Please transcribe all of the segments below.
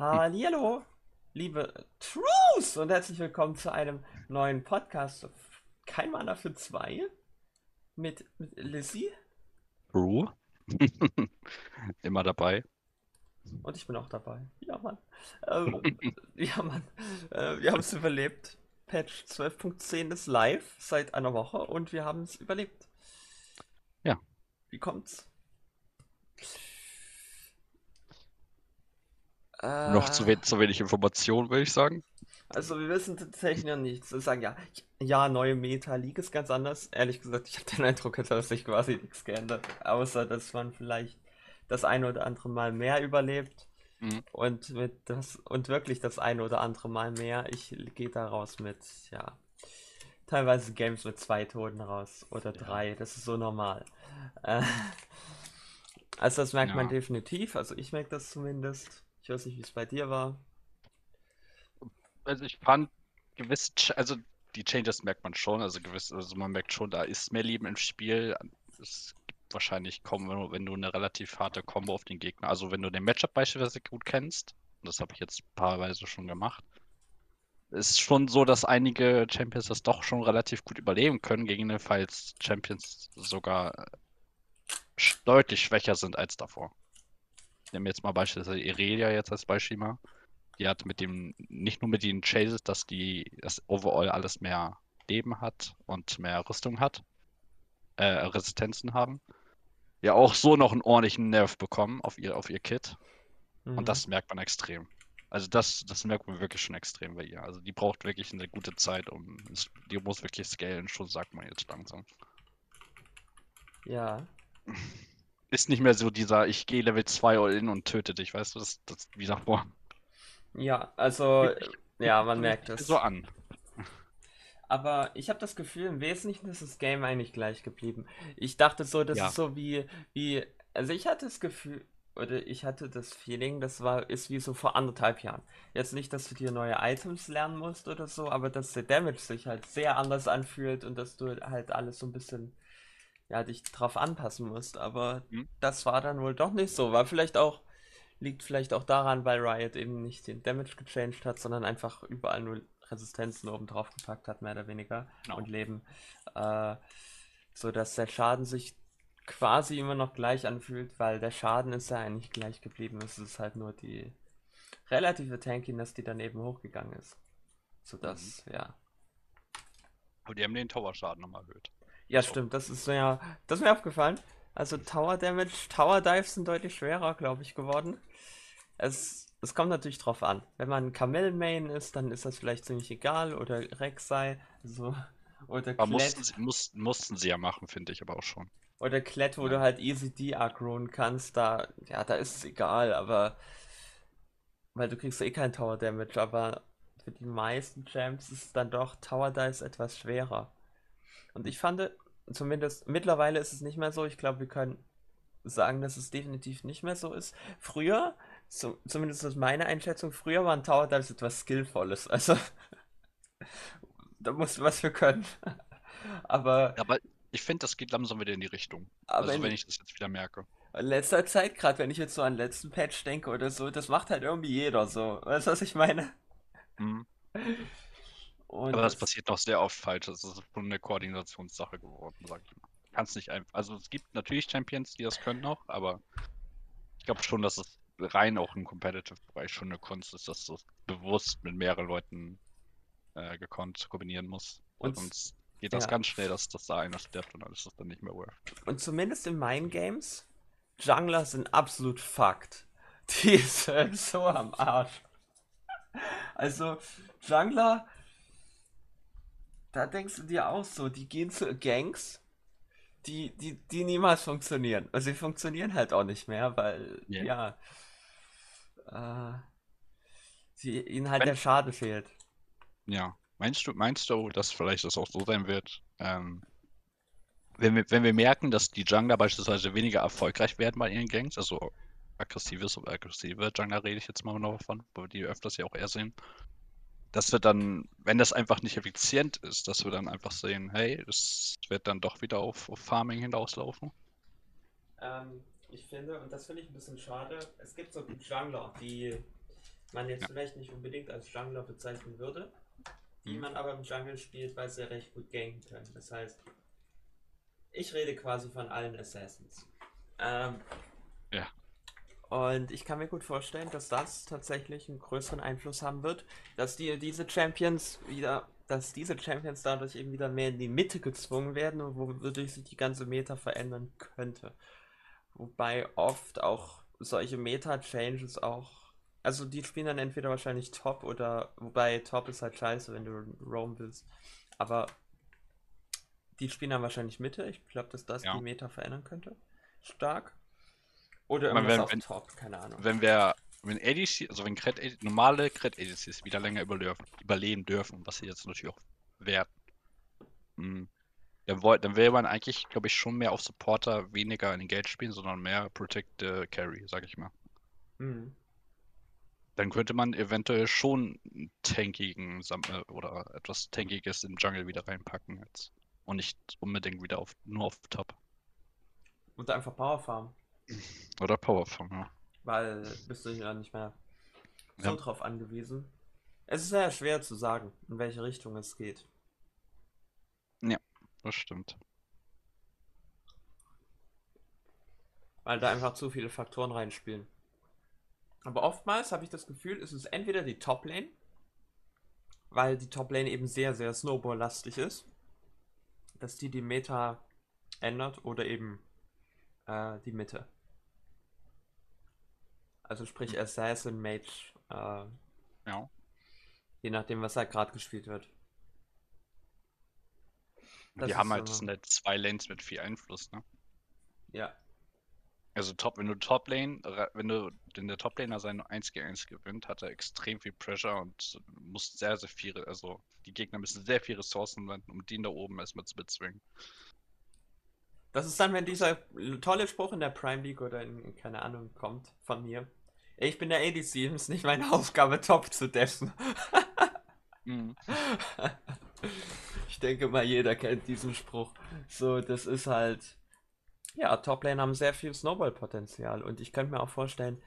Hallo, liebe Truth und herzlich willkommen zu einem neuen Podcast. Kein Mana für zwei mit, mit Lizzie True. Immer dabei. und ich bin auch dabei. Ja, Mann. Ähm, ja, Mann. Äh, wir haben es überlebt. Patch 12.10 ist live seit einer Woche und wir haben es überlebt. Ja. Wie kommt's? Äh, Noch zu, we zu wenig Informationen, würde ich sagen. Also wir wissen tatsächlich noch nichts. Wir sagen ja, ja, neue Meta League ist ganz anders. Ehrlich gesagt, ich habe den Eindruck, es hat sich quasi nichts geändert. Außer, dass man vielleicht das eine oder andere Mal mehr überlebt. Mhm. Und mit das und wirklich das eine oder andere Mal mehr. Ich gehe da raus mit, ja, teilweise Games mit zwei Toten raus oder Ja. drei. Das ist so normal. Äh, also das merkt man Ja. definitiv. Also ich merke das zumindest. Ich weiß nicht, wie es bei dir war. Also ich fand gewisse, also die Changes merkt man schon, also gewiss, also man merkt schon, da ist mehr Leben im Spiel. Es gibt wahrscheinlich kaum, wenn du, wenn du eine relativ harte Combo auf den Gegner, also wenn du den Matchup beispielsweise gut kennst, und das habe ich jetzt paarweise schon gemacht, ist schon so, dass einige Champions das doch schon relativ gut überleben können, gegebenenfalls Champions sogar deutlich schwächer sind als davor. Ich nehme jetzt mal beispielsweise Irelia jetzt als Beispiel mal. Die hat mit dem, nicht nur mit den Chases, dass die das overall alles mehr Leben hat und mehr Rüstung hat, äh, Resistenzen haben, ja auch so noch einen ordentlichen Nerv bekommen auf ihr, auf ihr Kit. Mhm. Und das merkt man extrem. Also das, das merkt man wirklich schon extrem bei ihr. Also die braucht wirklich eine gute Zeit, um die muss wirklich scalen, schon sagt man jetzt langsam. Ja. Ist nicht mehr so dieser, ich gehe Level 2 all in und töte dich, weißt du, das, das wie davor. Ja, also, sich- ja, man merkt es. So an. Aber ich habe das Gefühl, im Wesentlichen ist das Game eigentlich gleich geblieben. Ich dachte so, das Ja. ist so wie, wie, also ich hatte das Gefühl, oder ich hatte das Feeling, das war, ist wie so vor anderthalb Jahren. Jetzt nicht, dass du dir neue Items lernen musst oder so, aber dass der Damage sich halt sehr anders anfühlt und dass du halt alles so ein bisschen, ja, dich drauf anpassen musst. Aber Mhm. das war dann wohl doch nicht so. War vielleicht auch, liegt vielleicht auch daran, weil Riot eben nicht den Damage gechanged hat, sondern einfach überall nur Resistenzen oben drauf gepackt hat, mehr oder weniger, Genau. und Leben. Äh, so dass der Schaden sich quasi immer noch gleich anfühlt, weil der Schaden ist ja eigentlich gleich geblieben. Es ist halt nur die relative Tankiness, die daneben hochgegangen ist. Sodass, ja. Aber die haben den Tower-Schaden nochmal erhöht. Ja, stimmt, das ist mir, das ist mir aufgefallen. Also Tower Damage, Tower Dives sind deutlich schwerer, glaube ich, geworden. Es, es kommt natürlich drauf an. Wenn man Kamel Main ist, dann ist das vielleicht ziemlich egal. Oder Rek'Sai, so. Oder Aber mussten Klett, sie, mussten, mussten sie ja machen, finde ich aber auch schon. oder Klett, wo Ja. du halt easy de-aggroen kannst, da, ja, da ist es egal, aber, weil du kriegst eh kein Tower Damage, aber für die meisten Champs ist dann doch Tower Dives etwas schwerer. Und ich fand, zumindest mittlerweile ist es nicht mehr so. Ich glaube, wir können sagen, dass es definitiv nicht mehr so ist. Früher, zu, zumindest ist meine Einschätzung, früher waren Tower Dives etwas Skillvolles. Also, da musst du was für können. Aber, Aber ich finde, das geht langsam wieder in die Richtung. aber Also in wenn ich das jetzt wieder merke. letzter Zeit, gerade wenn ich jetzt so an den letzten Patch denke oder so, das macht halt irgendwie jeder so. Weißt du, was ich meine? Mhm. Und Aber das das, passiert noch sehr oft falsch. Das ist schon eine Koordinationssache geworden, sag ich mal. Kannst nicht einfach. Also es gibt natürlich Champions, die das können noch, aber ich glaube schon, dass es rein auch im Competitive-Bereich schon eine Kunst ist, dass du es bewusst mit mehreren Leuten äh, gekonnt kombinieren musst. Und- Sonst geht das ja. ganz schnell, dass das da einer stirbt und dann ist das dann nicht mehr worth. und zumindest in meinen Games, Jungler sind absolut fucked. Die sind so am Arsch. Also, Jungler, da denkst du dir auch so, die gehen zu Gangs, die, die, die niemals funktionieren. Also, sie funktionieren halt auch nicht mehr, weil, Ja. ja, äh, sie, ihnen halt Wenn- der Schaden fehlt. Ja. Meinst du, meinst du, dass vielleicht das auch so sein wird, ähm, wenn wir, wenn wir merken, dass die Jungler beispielsweise weniger erfolgreich werden bei ihren Gangs, also aggressives aggressive Jungler rede ich jetzt mal noch davon, wo wir die öfters ja auch eher sehen, dass wir dann, wenn das einfach nicht effizient ist, dass wir dann einfach sehen, hey, es wird dann doch wieder auf, auf Farming hinauslaufen. Ähm, ich finde, und das finde ich ein bisschen schade, es gibt so Jungler, die man jetzt Ja. vielleicht nicht unbedingt als Jungler bezeichnen würde, die Mhm. man aber im Jungle spielt, weil sie recht gut ganken können. Das heißt, ich rede quasi von allen Assassins. Ähm, Ja. Und ich kann mir gut vorstellen, dass das tatsächlich einen größeren Einfluss haben wird, dass die, diese Champions wieder, dass diese Champions dadurch eben wieder mehr in die Mitte gezwungen werden, und wodurch sich die ganze Meta verändern könnte. Wobei oft auch solche Meta-Changes auch, also die spielen dann entweder wahrscheinlich Top oder, wobei Top ist halt scheiße, wenn du Roam willst, aber die spielen dann wahrscheinlich Mitte. Ich glaube, dass das Ja. die Meta verändern könnte. Stark. Oder irgendwas wenn- auf wenn- Top, keine Ahnung. Wenn wir, wenn ADC, also wenn Cred, normale Cred ADCs wieder länger überleben, überleben dürfen, was sie jetzt natürlich auch werden, mm, dann, dann will man eigentlich, glaube ich, schon mehr auf Supporter weniger in Engage spielen, sondern mehr Protect the Carry, sag ich mal. Mhm. Dann könnte man eventuell schon einen tankigen äh, oder etwas Tankiges im Jungle wieder reinpacken jetzt. Und nicht unbedingt wieder auf nur auf Top. Und einfach Power Farm, Oder Powerfarm, ja. weil bist du ja nicht mehr so Ja. drauf angewiesen. Es ist sehr schwer zu sagen, in welche Richtung es geht. Das stimmt. Weil da einfach zu viele Faktoren reinspielen. Aber oftmals habe ich das Gefühl, ist es entweder die Top-Lane, weil die Top-Lane eben sehr, sehr Snowball-lastig ist, dass die die Meta ändert oder eben äh, die Mitte. Also sprich Hm. Assassin, Mage, äh, Ja. je nachdem, was halt gerade gespielt wird. Das Die haben halt, so eine- halt zwei Lanes mit viel Einfluss, ne? Ja, Also Top, wenn du Top Lane, wenn du wenn der Top Laner sein 1 gegen 1 gewinnt, hat er extrem viel Pressure und muss sehr, sehr viele, also die Gegner müssen sehr viel Ressourcen wenden, um den da oben erstmal zu bezwingen. Das ist dann, wenn dieser tolle Spruch in der Prime League oder in, keine Ahnung, kommt von mir. Ich bin der ADC, es ist nicht meine Aufgabe, Top zu deffen. Mhm. Ich denke mal, jeder kennt diesen Spruch. So, das ist halt. Ja, Toplane haben sehr viel Snowball-Potenzial und ich könnte mir auch vorstellen,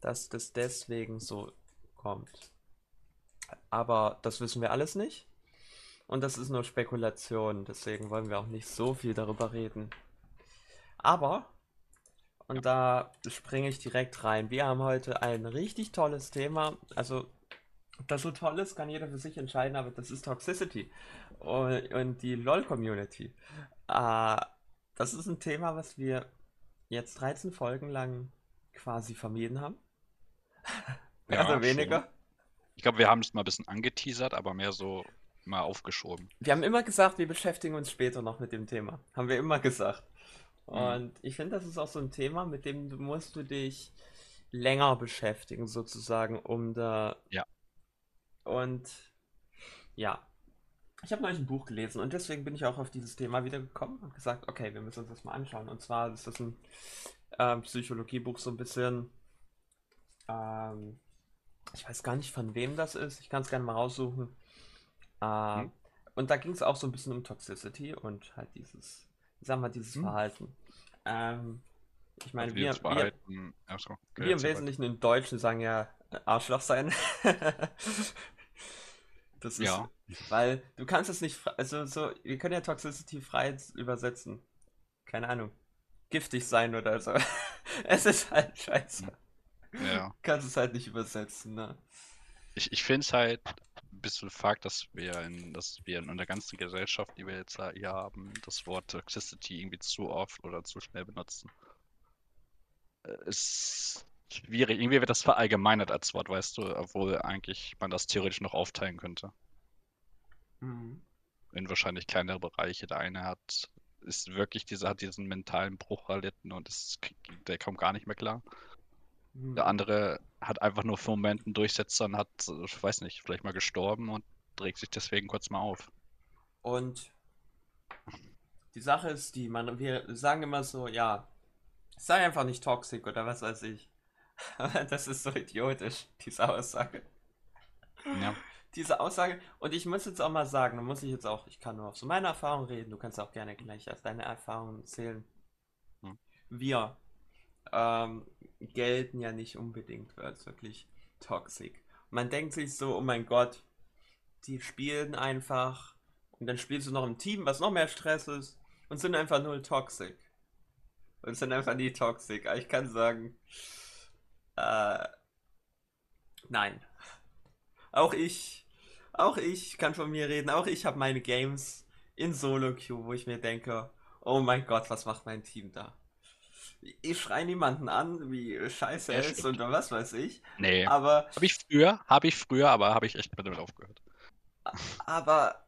dass das deswegen so kommt. Aber das wissen wir alles nicht. Und das ist nur Spekulation, deswegen wollen wir auch nicht so viel darüber reden. Aber, und da springe ich direkt rein. Wir haben heute ein richtig tolles Thema. Also, ob das so toll ist, kann jeder für sich entscheiden, aber das ist Toxicity und, und die LOL-Community. Äh, das ist ein Thema, was wir jetzt 13 Folgen lang quasi vermieden haben. Mehr Ja, oder schon. weniger. Ich glaube, wir haben es mal ein bisschen angeteasert, aber mehr so mal aufgeschoben. Wir haben immer gesagt, wir beschäftigen uns später noch mit dem Thema. Haben wir immer gesagt. Mhm. Und ich finde, das ist auch so ein Thema, mit dem du musst du dich länger beschäftigen, sozusagen, um da. Ja. Und ja. Ich habe neulich ein Buch gelesen und deswegen bin ich auch auf dieses Thema wieder gekommen und gesagt, okay, wir müssen uns das mal anschauen. Und zwar ist das ein ähm, Psychologiebuch, so ein bisschen. Ähm, ich weiß gar nicht, von wem das ist. Ich kann es gerne mal raussuchen. Äh, Hm. Und da ging es auch so ein bisschen um Toxicity und halt dieses, ich sag mal, dieses Hm. Verhalten. Ähm, ich meine, Also wir, wir, Verhalten, ja, so, okay, wir im. Wesentlichen in Deutschen sagen ja äh, Arschloch sein. Das ist, Ja. weil du kannst es nicht, also so, wir können ja Toxicity frei übersetzen. Keine Ahnung. Giftig sein oder so. Es ist halt scheiße. Ja. Du kannst es halt nicht übersetzen, ne? Ich, ich finde es halt bisschen Fakt, dass wir in, dass wir in der ganzen Gesellschaft, die wir jetzt hier haben, das Wort Toxicity irgendwie zu oft oder zu schnell benutzen. Äh, Ist schwierig. Irgendwie wird das verallgemeinert als Wort, weißt du, obwohl eigentlich man das theoretisch noch aufteilen könnte. Mhm. In wahrscheinlich kleinere Bereiche. Der eine hat, ist wirklich dieser, hat diesen mentalen Bruch erlitten und ist, der kommt gar nicht mehr klar. Der andere hat einfach nur für einen Moment einen Durchsetzer und hat, ich weiß nicht, vielleicht mal gestorben und regt sich deswegen kurz mal auf. Und die Sache ist die, man, wir sagen immer so, ja, sei einfach nicht toxisch oder was weiß ich. Aber das ist so idiotisch, diese Aussage. Ja. Diese Aussage, und ich muss jetzt auch mal sagen, da muss ich jetzt auch, ich kann nur auf so meine Erfahrung reden, du kannst auch gerne gleich aus deine Erfahrungen erzählen. Hm. Wir ähm, gelten ja nicht unbedingt als wirklich toxisch. Man denkt sich so, oh mein Gott, die spielen einfach und dann spielst du noch im Team, was noch mehr Stress ist und sind einfach null toxic. Und sind einfach nie toxic. Aber ich kann sagen, äh, nein. Auch ich, auch ich kann von mir reden. Auch ich habe meine Games in Solo Queue, wo ich mir denke, oh mein Gott, was macht mein Team da? Ich schreie niemanden an, wie scheiße er ist und was weiß ich. Nee. Aber. Habe ich früher, habe ich früher, aber habe ich echt damit aufgehört. Aber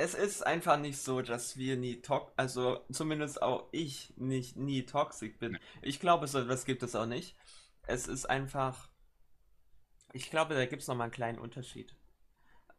es ist einfach nicht so, dass wir nie toxisch, also zumindest auch ich nicht nie toxisch bin. Ich glaube, so etwas gibt es auch nicht. Es ist einfach, ich glaube, da gibt es nochmal einen kleinen Unterschied.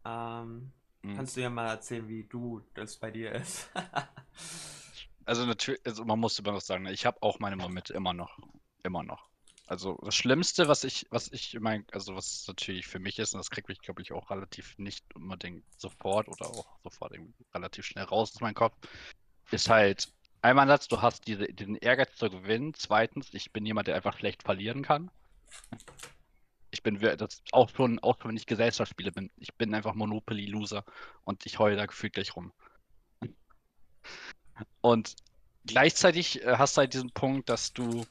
Ähm, mhm. Kannst du ja mal erzählen, wie du das bei dir ist? also natürlich, also man muss immer noch sagen, ich habe auch meine Momente immer noch, immer noch. Also das Schlimmste, was ich, was ich mein, also was natürlich für mich ist, und das kriege ich, glaube ich, auch relativ nicht unbedingt sofort oder auch sofort relativ schnell raus aus meinem Kopf, ist halt einmal das, du hast diese, den Ehrgeiz zu gewinnen. Zweitens, ich bin jemand, der einfach schlecht verlieren kann. Ich bin das auch schon, auch wenn ich Gesellschaftsspiele bin. Ich bin einfach Monopoly-Loser und ich heule da gefühlt gleich rum. Und gleichzeitig äh, hast du halt diesen Punkt, dass du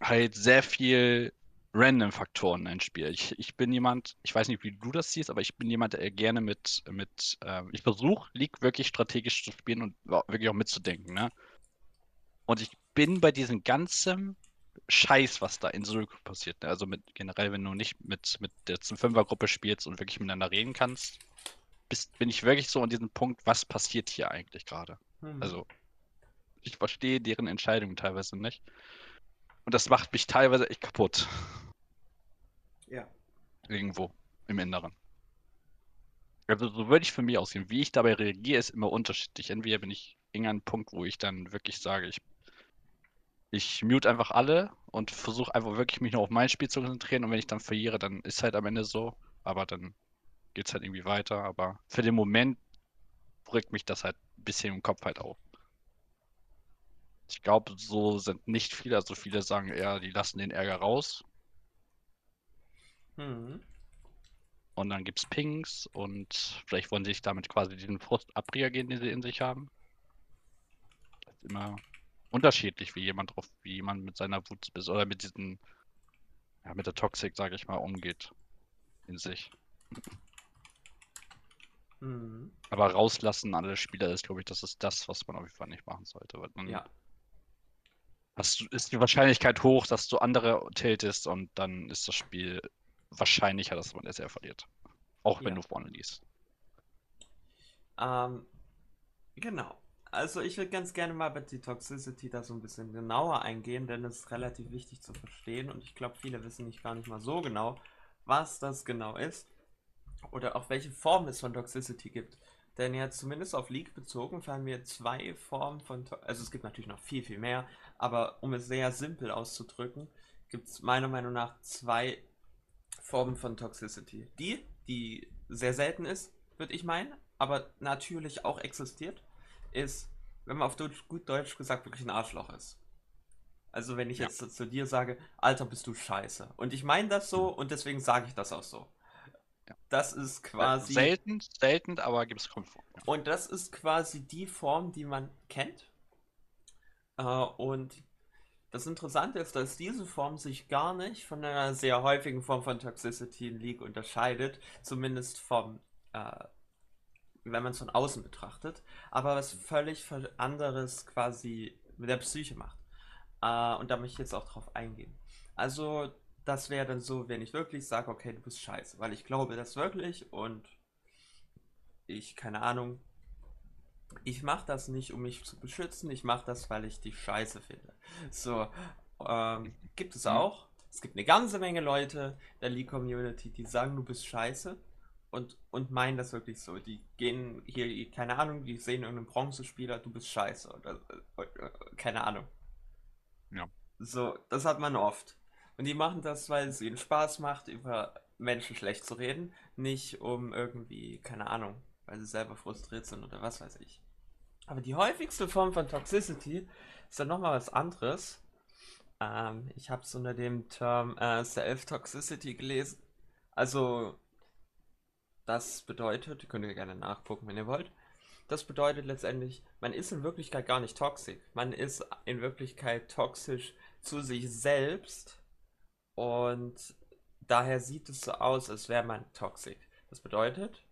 halt sehr viel Random-Faktoren ins Spiel. Ich, ich bin jemand, ich weiß nicht, wie du das siehst, aber ich bin jemand, der gerne mit, mit äh, ich versuche, League wirklich strategisch zu spielen und wirklich auch mitzudenken, ne? Und ich bin bei diesem ganzen Scheiß, was da in Solo passiert, ne? also mit generell, wenn du nicht mit, mit der Fünfergruppe spielst und wirklich miteinander reden kannst, bist, bin ich wirklich so an diesem Punkt, was passiert hier eigentlich gerade? Hm. Also, ich verstehe deren Entscheidungen teilweise nicht. Und das macht mich teilweise echt kaputt. Ja. Irgendwo im Inneren. Also so würde ich für mich aussehen. Wie ich dabei reagiere, ist immer unterschiedlich. Entweder bin ich eher an einem Punkt, wo ich dann wirklich sage, ich, ich mute einfach alle und versuche einfach wirklich mich nur auf mein Spiel zu konzentrieren. Und wenn ich dann verliere, dann ist halt am Ende so. Aber dann geht es halt irgendwie weiter. Aber für den Moment rückt mich das halt ein bisschen im Kopf halt auf. Ich glaube, so sind nicht viele. Also viele sagen eher, die lassen den Ärger raus. Mhm. Und dann gibt es Pings und vielleicht wollen sie sich damit quasi diesen Frust abreagieren, den sie in sich haben. Das ist immer unterschiedlich, wie jemand drauf, wie jemand mit seiner Wut oder mit diesen, ja, mit der Toxik, sage ich mal, umgeht in sich. Mhm. Aber rauslassen alle Spieler ist, glaube ich, das ist das, was man auf jeden Fall nicht machen sollte. Weil man ja hast du, ist die Wahrscheinlichkeit hoch, dass du andere tiltest und dann ist das Spiel wahrscheinlicher, dass man es verliert. Auch wenn ja. du vorne liest. Ähm, genau. Also ich würde ganz gerne mal bei die Toxicity da so ein bisschen genauer eingehen, denn es ist relativ wichtig zu verstehen und ich glaube, viele wissen nicht gar nicht mal so genau, was das genau ist oder auch welche Form es von Toxicity gibt. Denn jetzt zumindest auf League bezogen fallen mir zwei Formen von, also es gibt natürlich noch viel, viel mehr, aber um es sehr simpel auszudrücken, gibt es meiner Meinung nach zwei Formen von Toxicity. Die, die sehr selten ist, würde ich meinen, aber natürlich auch existiert, ist, wenn man auf Deutsch, gut Deutsch gesagt wirklich ein Arschloch ist. Also wenn ich ja. jetzt zu, zu dir sage, Alter, bist du scheiße. Und ich meine das so und deswegen sage ich das auch so. Das ist quasi. Selten, selten, aber gibt es. Ja. Und das ist quasi die Form, die man kennt. Äh, und das Interessante ist, dass diese Form sich gar nicht von einer sehr häufigen Form von Toxicity in League unterscheidet. Zumindest vom, äh, wenn man es von außen betrachtet. Aber was völlig anderes quasi mit der Psyche macht. Äh, und da möchte ich jetzt auch drauf eingehen. Also das wäre dann so, wenn ich wirklich sage, okay, du bist scheiße, weil ich glaube das wirklich und ich, keine Ahnung, ich mache das nicht, um mich zu beschützen, ich mache das, weil ich dich scheiße finde. So, ähm, gibt es auch. Es gibt eine ganze Menge Leute der League-Community, die sagen, du bist scheiße und, und meinen das wirklich so. Die gehen hier, keine Ahnung, die sehen irgendeinen Bronzespieler, du bist scheiße oder, oder keine Ahnung. Ja. So, das hat man oft. Und die machen das, weil es ihnen Spaß macht, über Menschen schlecht zu reden, nicht um irgendwie, keine Ahnung, weil sie selber frustriert sind oder was weiß ich. Aber die häufigste Form von Toxicity ist dann nochmal was anderes. Ähm, ich habe es unter dem Term äh, Self-Toxicity gelesen. Also, das bedeutet, könnt ihr gerne nachgucken, wenn ihr wollt. Das bedeutet letztendlich, man ist in Wirklichkeit gar nicht toxisch. Man ist in Wirklichkeit toxisch zu sich selbst und daher sieht es so aus, als wäre man toxisch. Das bedeutet,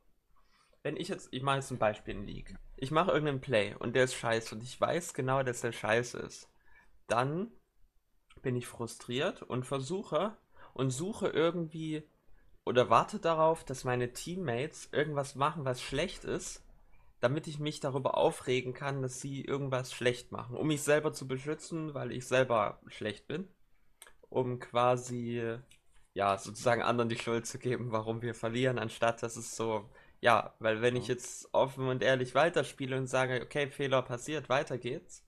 wenn ich jetzt, ich mache jetzt ein Beispiel in League. Ich mache irgendeinen Play und der ist scheiße und ich weiß genau, dass der scheiße ist. Dann bin ich frustriert und versuche und suche irgendwie oder warte darauf, dass meine Teammates irgendwas machen, was schlecht ist, damit ich mich darüber aufregen kann, dass sie irgendwas schlecht machen, um mich selber zu beschützen, weil ich selber schlecht bin, um quasi ja sozusagen anderen die Schuld zu geben, warum wir verlieren, anstatt dass es so ja, weil wenn ich jetzt offen und ehrlich weiterspiele und sage, okay, Fehler passiert, weiter geht's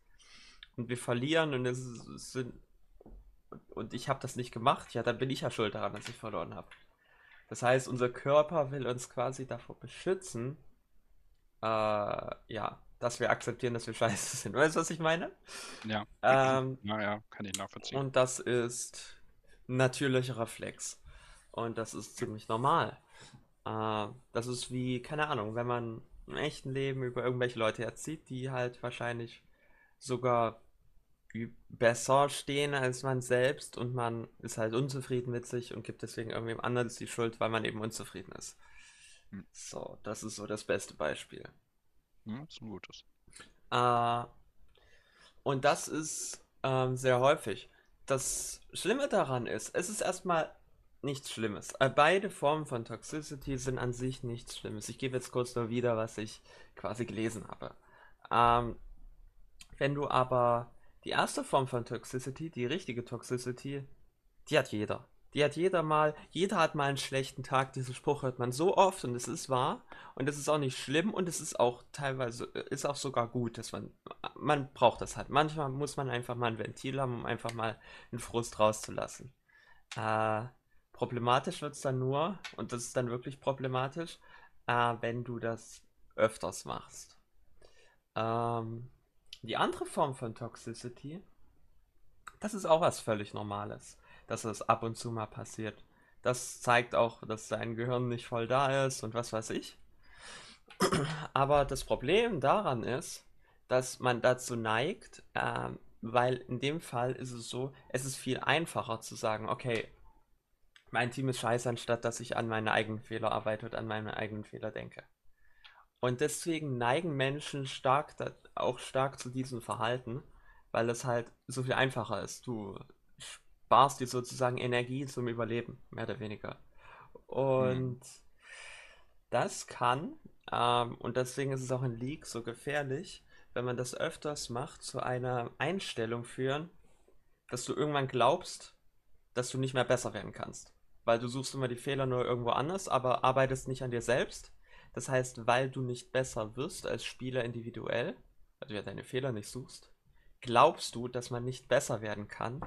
und wir verlieren und es sind und ich habe das nicht gemacht, ja, dann bin ich ja schuld daran, dass ich verloren habe. Das heißt, unser Körper will uns quasi davor beschützen, äh, ja, dass wir akzeptieren, dass wir scheiße sind. Weißt du, was ich meine? Ja. Ähm, Naja, kann ich nachvollziehen. und das ist ein natürlicher Reflex. Und das ist ziemlich normal. Äh, das ist wie, keine Ahnung, wenn man im echten Leben über irgendwelche Leute erzieht, die halt wahrscheinlich sogar besser stehen als man selbst und man ist halt unzufrieden mit sich und gibt deswegen irgendwem anderes die Schuld, weil man eben unzufrieden ist. Hm. So, das ist so das beste Beispiel. Hm, ist ein gutes. Äh, und das ist ähm, sehr häufig. Das Schlimme daran ist, es ist erstmal nichts Schlimmes. Äh, beide Formen von Toxicity sind an sich nichts Schlimmes. Ich gebe jetzt kurz nur wieder, was ich quasi gelesen habe. Ähm, wenn du aber die erste Form von Toxicity, die richtige Toxicity, die hat jeder. Die hat jeder mal, jeder hat mal einen schlechten Tag. Diesen Spruch hört man so oft und es ist wahr und es ist auch nicht schlimm und es ist auch teilweise, äh, ist auch sogar gut, dass man, man braucht das halt. Manchmal muss man einfach mal ein Ventil haben, um einfach mal einen Frust rauszulassen. Äh, problematisch wird es dann nur, und das ist dann wirklich problematisch, äh, wenn du das öfters machst. Ähm, die andere Form von Toxicity, das ist auch was völlig Normales, dass es ab und zu mal passiert. Das zeigt auch, dass dein Gehirn nicht voll da ist und was weiß ich. Aber das Problem daran ist, dass man dazu neigt, ähm, weil in dem Fall ist es so, es ist viel einfacher zu sagen, okay, mein Team ist scheiße, anstatt dass ich an meine eigenen Fehler arbeite und an meine eigenen Fehler denke. Und deswegen neigen Menschen stark, auch stark zu diesem Verhalten, weil es halt so viel einfacher ist. Du sparst dir sozusagen Energie zum Überleben, mehr oder weniger. Und das kann, ähm, und deswegen ist es auch in League so gefährlich, wenn man das öfters macht, zu einer Einstellung führen, dass du irgendwann glaubst, dass du nicht mehr besser werden kannst. Weil du suchst immer die Fehler nur irgendwo anders, aber arbeitest nicht an dir selbst. Das heißt, weil du nicht besser wirst als Spieler individuell, weil du ja deine Fehler nicht suchst, glaubst du, dass man nicht besser werden kann.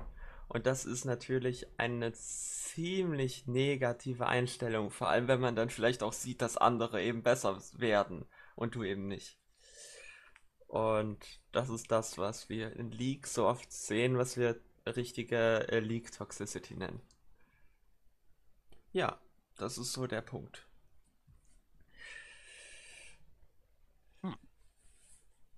Und das ist natürlich eine ziemlich negative Einstellung, vor allem wenn man dann vielleicht auch sieht, dass andere eben besser werden und du eben nicht. Und das ist das, was wir in League so oft sehen, was wir richtige äh, League Toxicity nennen. Ja, das ist so der Punkt.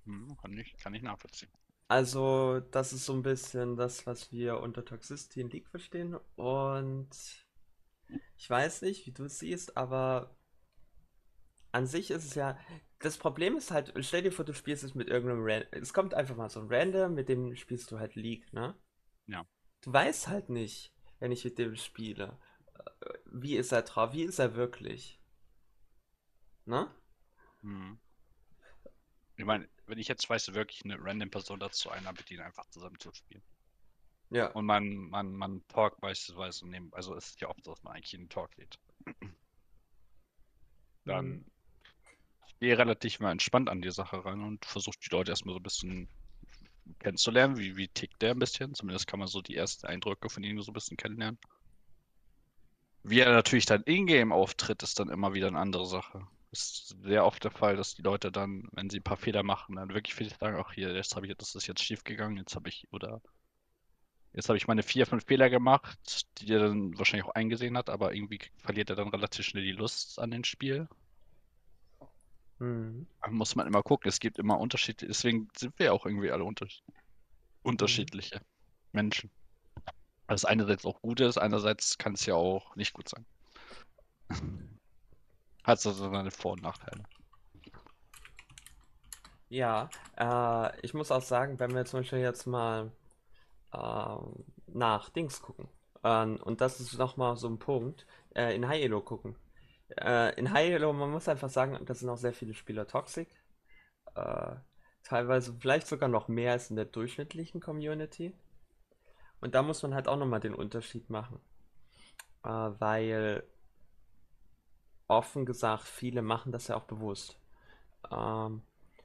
Hm, kann ich, kann ich nachvollziehen. Also, das ist so ein bisschen das, was wir unter Toxicity in League verstehen. Und ich weiß nicht, wie du es siehst, aber an sich ist es ja. Das Problem ist halt, stell dir vor, du spielst es mit irgendeinem Random. Es kommt einfach mal so ein Random, mit dem spielst du halt League, ne? Ja. Du weißt halt nicht, wenn ich mit dem spiele, äh, wie ist er drauf, wie ist er wirklich, ne? Hm. Ich meine, wenn ich jetzt weiß, wirklich eine random Person dazu einer bedienen, einfach zusammen zu spielen. Ja, Und man, man, man Talk beispielsweise nehmen, also es ist ja oft so, dass man eigentlich in den Talk geht. Dann Mhm. ich gehe relativ mal entspannt an die Sache ran und versuche die Leute erstmal so ein bisschen kennenzulernen, wie, wie tickt der ein bisschen. Zumindest kann man so die ersten Eindrücke von ihm so ein bisschen kennenlernen. Wie er natürlich dann in-game auftritt, ist dann immer wieder eine andere Sache. Ist sehr oft der Fall, dass die Leute dann, wenn sie ein paar Fehler machen, dann wirklich viel sagen, ach hier, jetzt habe ich, das ist jetzt schief gegangen, jetzt habe ich, oder Jetzt habe ich meine vier, fünf Fehler gemacht, die er dann wahrscheinlich auch eingesehen hat, aber irgendwie verliert er dann relativ schnell die Lust an dem Spiel. Mhm. Da muss man immer gucken, es gibt immer Unterschiede, deswegen sind wir ja auch irgendwie alle unter Mhm. unterschiedliche Menschen. Was einerseits auch gut ist, einerseits kann es ja auch nicht gut sein. Hat also seine Vor- und Nachteile. Ja, äh, ich muss auch sagen, wenn wir zum Beispiel jetzt mal ähm, nach Dings gucken, ähm, und das ist nochmal so ein Punkt, äh, in High Elo gucken. Äh, in High Elo, man muss einfach sagen, das sind auch sehr viele Spieler toxic. Äh, teilweise vielleicht sogar noch mehr als in der durchschnittlichen Community. Und da muss man halt auch nochmal den Unterschied machen. Äh, weil offen gesagt, viele machen das ja auch bewusst. Ähm,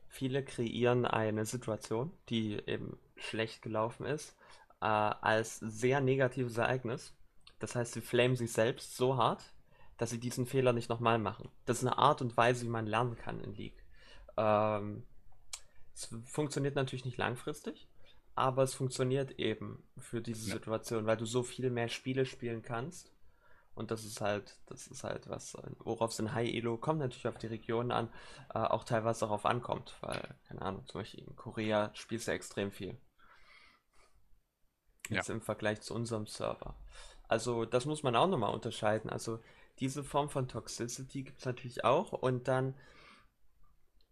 viele kreieren eine Situation, die eben schlecht gelaufen ist, äh, als sehr negatives Ereignis. Das heißt, sie flamen sich selbst so hart, dass sie diesen Fehler nicht nochmal machen. Das ist eine Art und Weise, wie man lernen kann in League. Ähm, es funktioniert natürlich nicht langfristig, aber es funktioniert eben für diese Ja. Situation, weil du so viel mehr Spiele spielen kannst. Und das ist halt, das ist halt was, worauf es in High Elo kommt natürlich auf die Region an, äh, auch teilweise darauf ankommt, weil, keine Ahnung, zum Beispiel in Korea spielst du extrem viel. Ja. Jetzt im Vergleich zu unserem Server. Also, das muss man auch nochmal unterscheiden. Also, diese Form von Toxicity gibt es natürlich auch und dann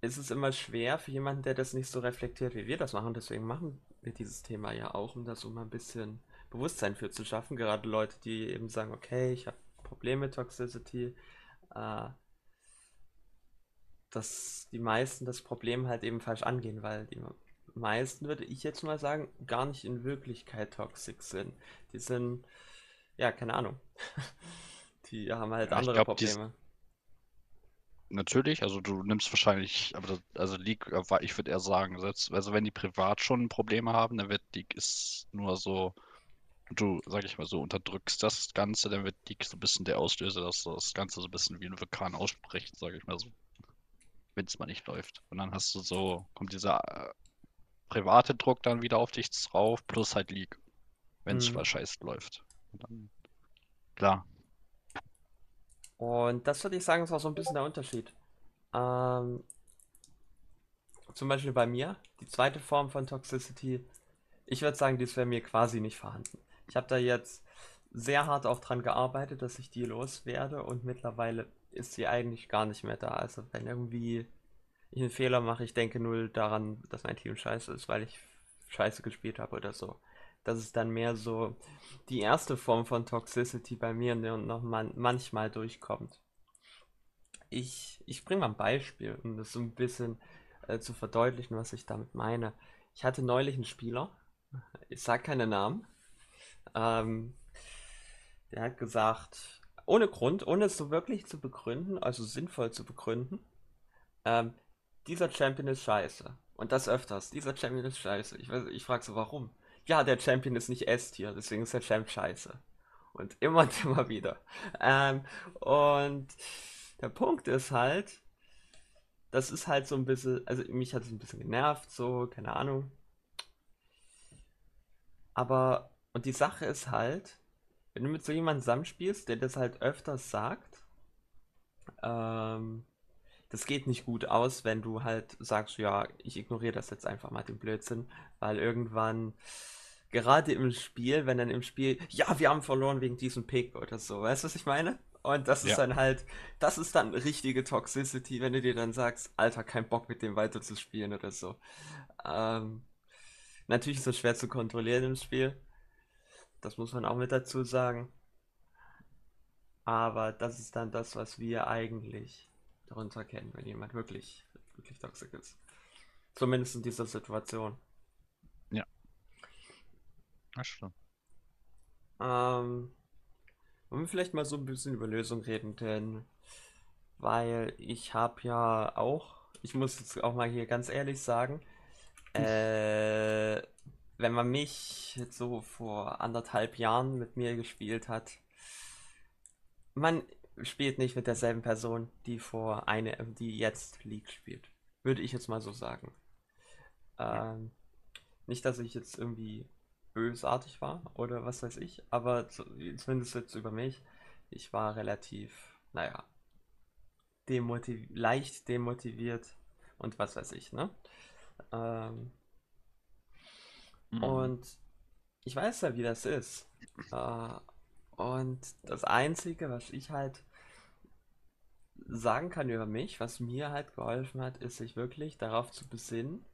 ist es immer schwer für jemanden, der das nicht so reflektiert, wie wir das machen. Deswegen machen wir dieses Thema ja auch, um da so mal ein bisschen Bewusstsein für zu schaffen. Gerade Leute, die eben sagen, okay, ich habe Probleme mit Toxicity, äh, dass die meisten das Problem halt eben falsch angehen, weil die meisten, würde ich jetzt mal sagen, gar nicht in Wirklichkeit toxisch sind. Die sind, ja, keine Ahnung. Die haben halt Ja, andere glaube, die Probleme. Natürlich, also du nimmst wahrscheinlich, aber das, also League, äh, ich würde eher sagen, selbst, also wenn die privat schon Probleme haben, dann wird League ist nur so, du, sag ich mal so, unterdrückst das Ganze, dann wird League so ein bisschen der Auslöser, dass das Ganze so ein bisschen wie ein Vulkan ausbricht, sag ich mal so, wenn es mal nicht läuft. Und dann hast du so, kommt dieser äh, private Druck dann wieder auf dich drauf, plus halt League, wenn es Mhm. mal scheiße läuft. Und dann, klar, Und das würde ich sagen, ist auch so ein bisschen der Unterschied. Ähm, zum Beispiel bei mir, die zweite Form von Toxicity, ich würde sagen, die ist bei mir quasi nicht vorhanden. Ich habe da jetzt sehr hart auch dran gearbeitet, dass ich die loswerde und mittlerweile ist sie eigentlich gar nicht mehr da. Also wenn irgendwie ich einen Fehler mache, ich denke null daran, dass mein Team scheiße ist, weil ich scheiße gespielt habe oder so. Das ist dann mehr so die erste Form von Toxicity bei mir, die noch man manchmal durchkommt. Ich, ich bringe mal ein Beispiel, um das so ein bisschen äh, zu verdeutlichen, was ich damit meine. Ich hatte neulich einen Spieler, ich sag keine Namen, ähm, der hat gesagt, ohne Grund, ohne es so wirklich zu begründen, also sinnvoll zu begründen, ähm, dieser Champion ist scheiße. Und das öfters. Dieser Champion ist scheiße. Ich, ich frage so, warum? Ja, der Champion ist nicht S-Tier, deswegen ist der Champ scheiße. Und immer und immer wieder. Ähm, und der Punkt ist halt, das ist halt so ein bisschen, also mich hat es ein bisschen genervt, so, keine Ahnung. Aber, und die Sache ist halt, wenn du mit so jemandem zusammenspielst, der das halt öfters sagt, ähm, das geht nicht gut aus, wenn du halt sagst, ja, ich ignoriere das jetzt einfach mal, den Blödsinn, weil irgendwann, gerade im Spiel, wenn dann im Spiel, ja, wir haben verloren wegen diesem Pick oder so, weißt du, was ich meine? Und das ist ja. dann halt, das ist dann richtige Toxicity, wenn du dir dann sagst, Alter, kein Bock mit dem weiter zu spielen oder so. Ähm, natürlich ist das schwer zu kontrollieren im Spiel, das muss man auch mit dazu sagen. Aber das ist dann das, was wir eigentlich darunter kennen, wenn jemand wirklich, wirklich toxisch ist. Zumindest in dieser Situation. Ja, das stimmt. Ähm, wollen wir vielleicht mal so ein bisschen über Lösung reden, denn weil ich habe ja auch, ich muss jetzt auch mal hier ganz ehrlich sagen, äh, wenn man mich jetzt so vor anderthalb Jahren mit mir gespielt hat, man spielt nicht mit derselben Person, die vor eine, die jetzt League spielt. Würde ich jetzt mal so sagen. Ähm, nicht, dass ich jetzt irgendwie bösartig war oder was weiß ich, aber zumindest jetzt über mich, ich war relativ, naja, demotiv leicht demotiviert und was weiß ich, ne? Ähm, mhm. Und ich weiß ja, wie das ist. Äh, und das Einzige, was ich halt sagen kann über mich, was mir halt geholfen hat, ist sich wirklich darauf zu besinnen.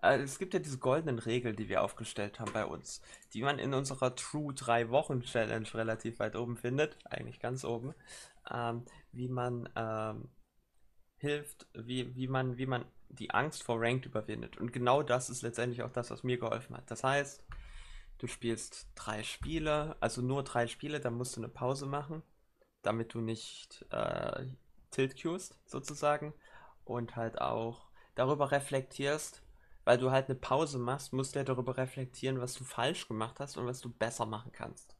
Also es gibt ja diese goldenen Regeln, die wir aufgestellt haben bei uns, die man in unserer True 3 Wochen Challenge relativ weit oben findet, eigentlich ganz oben, ähm, wie man ähm, hilft, wie, wie, man, wie man die Angst vor Ranked überwindet. Und genau das ist letztendlich auch das, was mir geholfen hat. Das heißt, du spielst drei Spiele, also nur drei Spiele, dann musst du eine Pause machen, damit du nicht äh, tilt queuest, sozusagen. Und halt auch darüber reflektierst, weil du halt eine Pause machst, musst du ja darüber reflektieren, was du falsch gemacht hast und was du besser machen kannst.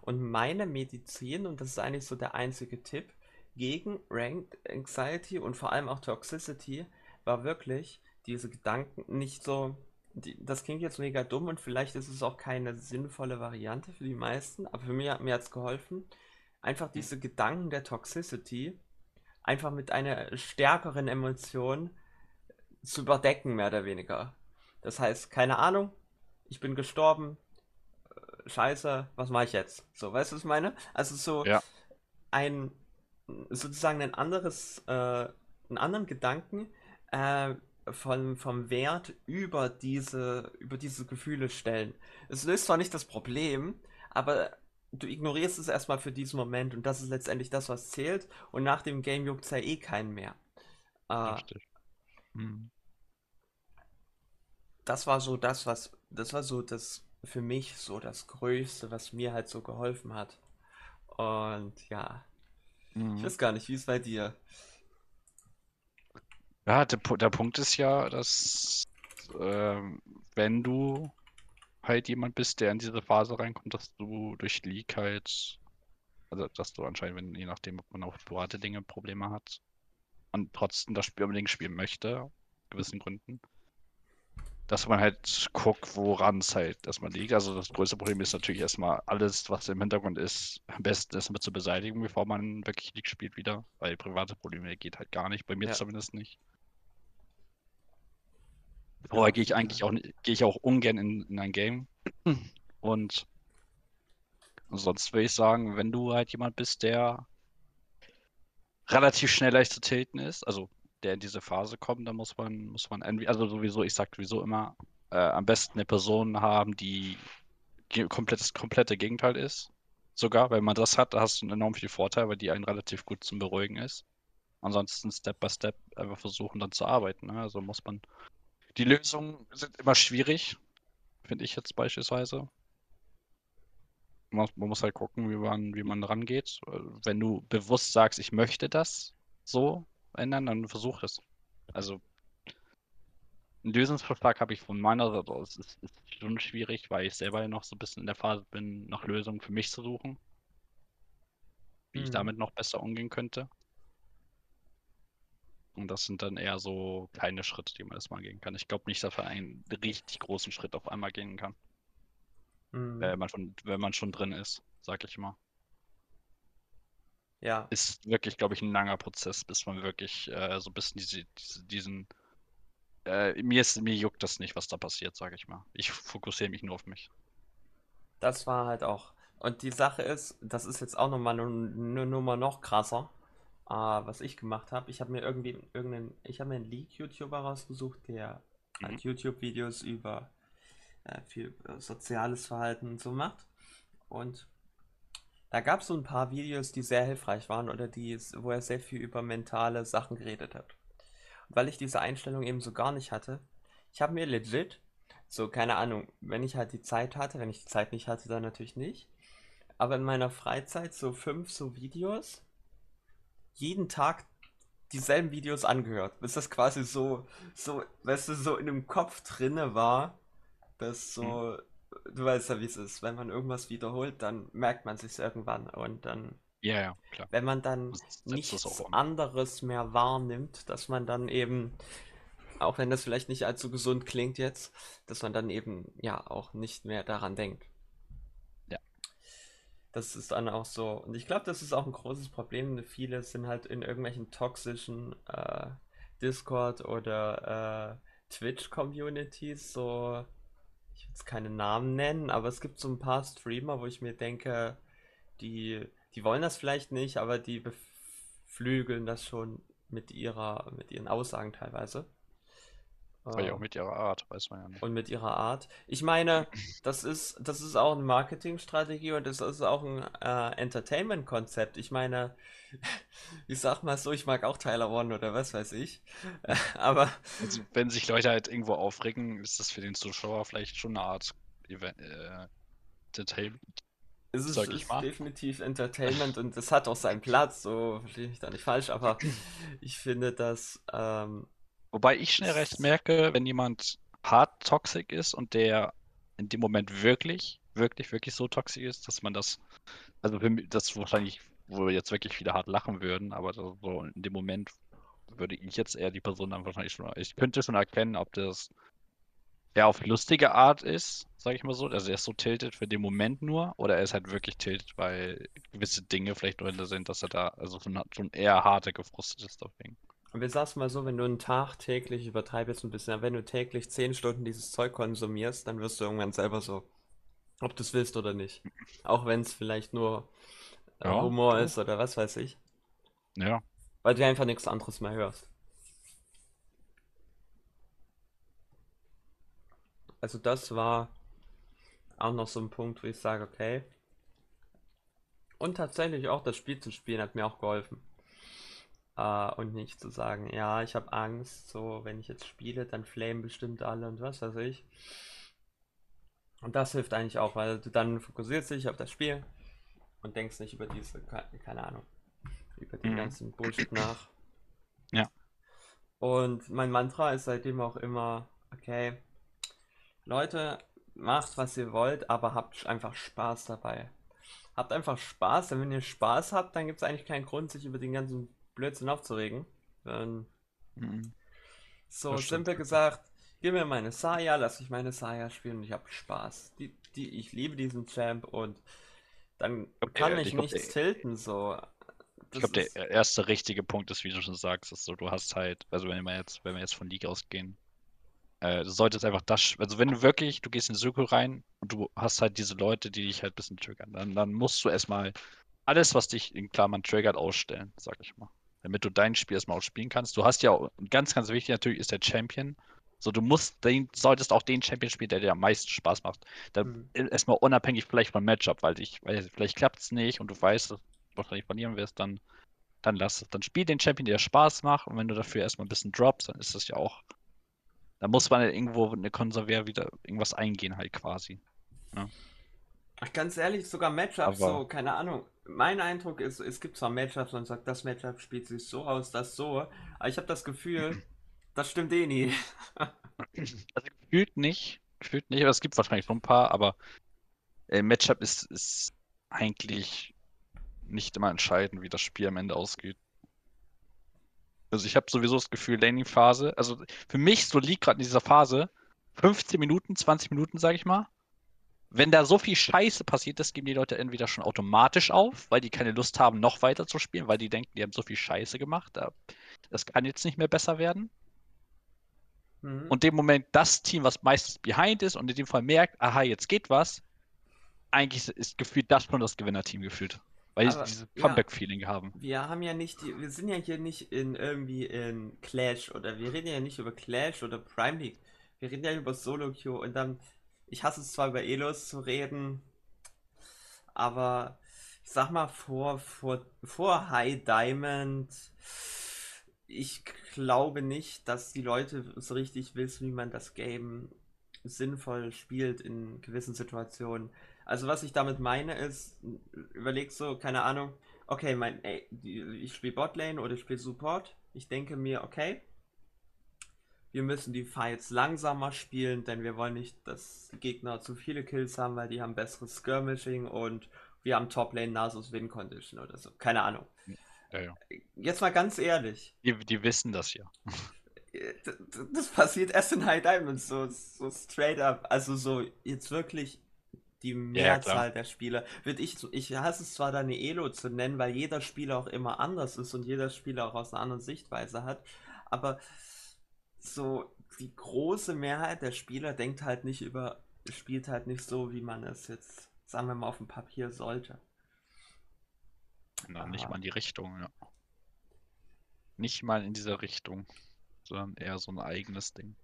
Und meine Medizin, und das ist eigentlich so der einzige Tipp, gegen Ranked Anxiety und vor allem auch Toxicity war wirklich diese Gedanken nicht so. Die, das klingt jetzt mega dumm und vielleicht ist es auch keine sinnvolle Variante für die meisten, aber für mich, mir hat es geholfen, einfach diese Gedanken der Toxicity einfach mit einer stärkeren Emotion zu überdecken, mehr oder weniger. Das heißt, keine Ahnung, ich bin gestorben, äh, scheiße, was mache ich jetzt? So, weißt du, was ich meine? Also so ja. ein sozusagen ein anderes, äh, einen anderen Gedanken äh, von, vom Wert über diese, über diese Gefühle stellen. Es löst zwar nicht das Problem, aber du ignorierst es erstmal für diesen Moment und das ist letztendlich das, was zählt und nach dem Game juckt es ja eh keinen mehr. Äh, Richtig. Hm. Das war so das, was, das war so das für mich so das Größte, was mir halt so geholfen hat. Und ja, Mhm. Ich weiß gar nicht, wie ist es bei dir? Ja, der, der Punkt ist ja, dass äh, wenn du halt jemand bist, der in diese Phase reinkommt, dass du durch League halt, also dass du anscheinend, wenn, je nachdem, ob man auch private Dinge Probleme hat und trotzdem das Spiel unbedingt spielen möchte, aus gewissen Gründen, dass man halt guckt, woran es halt erstmal liegt. Also das größte Problem ist natürlich erstmal alles, was im Hintergrund ist, am besten erstmal zu beseitigen, bevor man wirklich League spielt wieder, weil private Probleme geht halt gar nicht, bei mir ja. zumindest nicht. Vorher gehe ich eigentlich auch gehe ich auch ungern in, in ein Game. Und sonst würde ich sagen, wenn du halt jemand bist, der relativ schnell leicht zu tilten ist, also der in diese Phase kommt, dann muss man, muss man, also sowieso, ich sag sowieso immer, äh, am besten eine Person haben, die komplett, das komplette Gegenteil ist. Sogar, wenn man das hat, da hast du enorm viel Vorteil, weil die einen relativ gut zum Beruhigen ist. Ansonsten Step by Step einfach versuchen dann zu arbeiten. Ne? Also muss man. Die Lösungen sind immer schwierig, finde ich jetzt beispielsweise. Man, man, muss halt gucken, wie man, wie man rangeht. Wenn du bewusst sagst, ich möchte das so, ändern, dann versuch es. Also einen Lösungsvorschlag habe ich von meiner Seite aus. Es ist, ist schon schwierig, weil ich selber noch so ein bisschen in der Phase bin, nach Lösungen für mich zu suchen. Wie hm. ich damit noch besser umgehen könnte. Und das sind dann eher so kleine Schritte, die man erstmal gehen kann. Ich glaube nicht, dass man einen richtig großen Schritt auf einmal gehen kann. Hm. Wenn, man von, wenn man schon drin ist, sag ich mal. Ja. Ist wirklich, glaube ich, ein langer Prozess, bis man wirklich äh, so ein bisschen diese, diese, diesen. Äh, mir, ist, mir juckt das nicht, was da passiert, sage ich mal. Ich fokussiere mich nur auf mich. Das war halt auch. Und die Sache ist, das ist jetzt auch nochmal eine Nummer noch krasser, äh, was ich gemacht habe. Ich habe mir irgendwie irgendeinen, ich habe mir einen Leak-YouTuber rausgesucht, der mhm. halt YouTube-Videos über äh, viel äh, soziales Verhalten und so macht. Und da gab es so ein paar Videos, die sehr hilfreich waren oder die, wo er sehr viel über mentale Sachen geredet hat. Und weil ich diese Einstellung eben so gar nicht hatte, ich habe mir legit, so keine Ahnung, wenn ich halt die Zeit hatte, wenn ich die Zeit nicht hatte, dann natürlich nicht, aber in meiner Freizeit so fünf so Videos, jeden Tag dieselben Videos angehört, bis das quasi so, so, weißt du, so in dem Kopf drinne war, dass so, mhm du weißt ja, wie es ist. Wenn man irgendwas wiederholt, dann merkt man sich irgendwann und dann. Ja, ja, klar. Wenn man dann nichts anderes mehr wahrnimmt, dass man dann eben Auch wenn das vielleicht nicht allzu gesund klingt jetzt, dass man dann eben ja auch nicht mehr daran denkt. Das ist dann auch so. Und ich glaube, das ist auch ein großes Problem. Viele sind halt in irgendwelchen toxischen äh, Discord oder äh, Twitch-Communities so. Ich will jetzt keine Namen nennen, aber es gibt so ein paar Streamer, wo ich mir denke, die, die wollen das vielleicht nicht, aber die beflügeln das schon mit ihrer, mit ihren Aussagen teilweise. Weil auch mit ihrer Art, weiß man ja nicht. Und mit ihrer Art. Ich meine, das ist, das ist auch eine Marketingstrategie und das ist auch ein äh, Entertainment-Konzept. Ich meine, ich sag mal so, ich mag auch Tyler One oder was weiß ich. Aber. Also, wenn sich Leute halt irgendwo aufregen, ist das für den Zuschauer vielleicht schon eine Art Event, äh, Entertainment. Es ist, ist definitiv Entertainment und es hat auch seinen Platz, so verstehe ich da nicht falsch, aber ich finde, dass ähm, Wobei ich schnell recht merke, wenn jemand hart toxisch ist und der in dem Moment wirklich, wirklich, wirklich so toxisch ist, dass man das, also für mich, das wahrscheinlich, wo jetzt wirklich viele hart lachen würden, aber so in dem Moment würde ich jetzt eher die Person dann wahrscheinlich schon, ich könnte schon erkennen, ob das eher auf lustige Art ist, sage ich mal so, also er ist so tiltet für den Moment nur, oder er ist halt wirklich tiltet, weil gewisse Dinge vielleicht nur hinter sind, dass er da also schon, schon eher harter gefrustet ist deswegen. Und wir sag's mal so, wenn du einen Tag täglich, ich übertreibe jetzt ein bisschen, wenn du täglich 10 Stunden dieses Zeug konsumierst, dann wirst du irgendwann selber so, ob du es willst oder nicht. Auch wenn es vielleicht nur äh, ja, Humor ist oder was weiß ich. Ja. Weil du einfach nichts anderes mehr hörst. Also das war auch noch so ein Punkt, wo ich sage, okay. Und tatsächlich auch das Spiel zu spielen hat mir auch geholfen. Uh, und nicht zu sagen, ja, ich habe Angst, so wenn ich jetzt spiele, dann flamen bestimmt alle und was weiß ich. Und das hilft eigentlich auch, weil du dann fokussierst dich auf das Spiel und denkst nicht über diese, keine Ahnung, über den mhm. ganzen Bullshit nach. Ja. Und mein Mantra ist seitdem auch immer, okay, Leute, macht was ihr wollt, aber habt einfach Spaß dabei. Habt einfach Spaß, denn wenn ihr Spaß habt, dann gibt es eigentlich keinen Grund, sich über den ganzen Blödsinn aufzuregen. Dann mhm. So das simpel stimmt. gesagt, gib mir meine Saya, lass ich meine Saya spielen und ich habe Spaß. Die, die, ich liebe diesen Champ und dann glaub, kann ich, ich glaub, nichts tilten. So. ich glaube, der erste richtige Punkt ist, wie du schon sagst, ist so, du hast halt, also wenn wir jetzt, wenn wir jetzt von League ausgehen, äh, du solltest einfach das, also wenn du wirklich, du gehst in Circle rein und du hast halt diese Leute, die dich halt ein bisschen triggern, dann, dann musst du erstmal alles, was dich in Klammern triggert, ausstellen, sag ich mal damit du dein Spiel erstmal auch spielen kannst. Du hast ja, ganz, ganz wichtig natürlich ist der Champion. So, du musst, den, solltest auch den Champion spielen, der dir am meisten Spaß macht. Dann mhm. erstmal unabhängig vielleicht vom Matchup, weil ich, weil vielleicht klappt es nicht und du weißt, dass du wahrscheinlich verlieren wirst, dann, dann lass es. Dann spiel den Champion, der dir Spaß macht und wenn du dafür erstmal ein bisschen droppst, dann ist das ja auch. Da muss man ja irgendwo eine Konservier wieder irgendwas eingehen, halt quasi. Ja. Ach, ganz ehrlich, sogar Matchups, so, keine Ahnung mein Eindruck ist, es gibt zwar Matchups, man sagt, das Matchup spielt sich so aus, das so, aber ich habe das Gefühl, das stimmt eh nie. also gefühlt nicht, gefühlt nicht, aber es gibt wahrscheinlich schon ein paar, aber äh, Matchup ist, ist eigentlich nicht immer entscheidend, wie das Spiel am Ende ausgeht. Also ich habe sowieso das Gefühl, Laning-Phase, also für mich so liegt gerade in dieser Phase 15 Minuten, 20 Minuten, sage ich mal, wenn da so viel Scheiße passiert ist, geben die Leute entweder schon automatisch auf, weil die keine Lust haben, noch weiter zu spielen, weil die denken, die haben so viel Scheiße gemacht. Das kann jetzt nicht mehr besser werden. Mhm. Und dem Moment das Team, was meistens behind ist und in dem Fall merkt, aha, jetzt geht was, eigentlich ist gefühlt das schon das Gewinnerteam gefühlt. Weil Aber, die dieses Comeback-Feeling ja, haben. Wir haben ja nicht, die, wir sind ja hier nicht in irgendwie in Clash oder wir reden ja nicht über Clash oder Prime League. Wir reden ja über Solo Queue und dann ich hasse es zwar über Elos zu reden, aber ich sag mal vor, vor, vor High Diamond, ich glaube nicht, dass die Leute so richtig wissen, wie man das Game sinnvoll spielt in gewissen Situationen. Also was ich damit meine ist, überleg so, keine Ahnung, okay, mein, ey, ich spiele Botlane oder ich spiele Support. Ich denke mir, okay, wir müssen die Fights langsamer spielen, denn wir wollen nicht, dass Gegner zu viele Kills haben, weil die haben besseres Skirmishing und wir haben Top-Lane Nasus Win Condition oder so. Keine Ahnung. Ja, ja. Jetzt mal ganz ehrlich. Die, die wissen das ja. das passiert erst in High Diamonds, so, so straight up. Also so jetzt wirklich die Mehrzahl ja, der Spieler. Würde ich, ich hasse es zwar deine Elo zu nennen, weil jeder Spieler auch immer anders ist und jeder Spieler auch aus einer anderen Sichtweise hat, aber so die große Mehrheit der Spieler denkt halt nicht über, spielt halt nicht so, wie man es jetzt, sagen wir mal, auf dem Papier sollte. Na, nicht mal in die Richtung, ja. Nicht mal in dieser Richtung, sondern eher so ein eigenes Ding.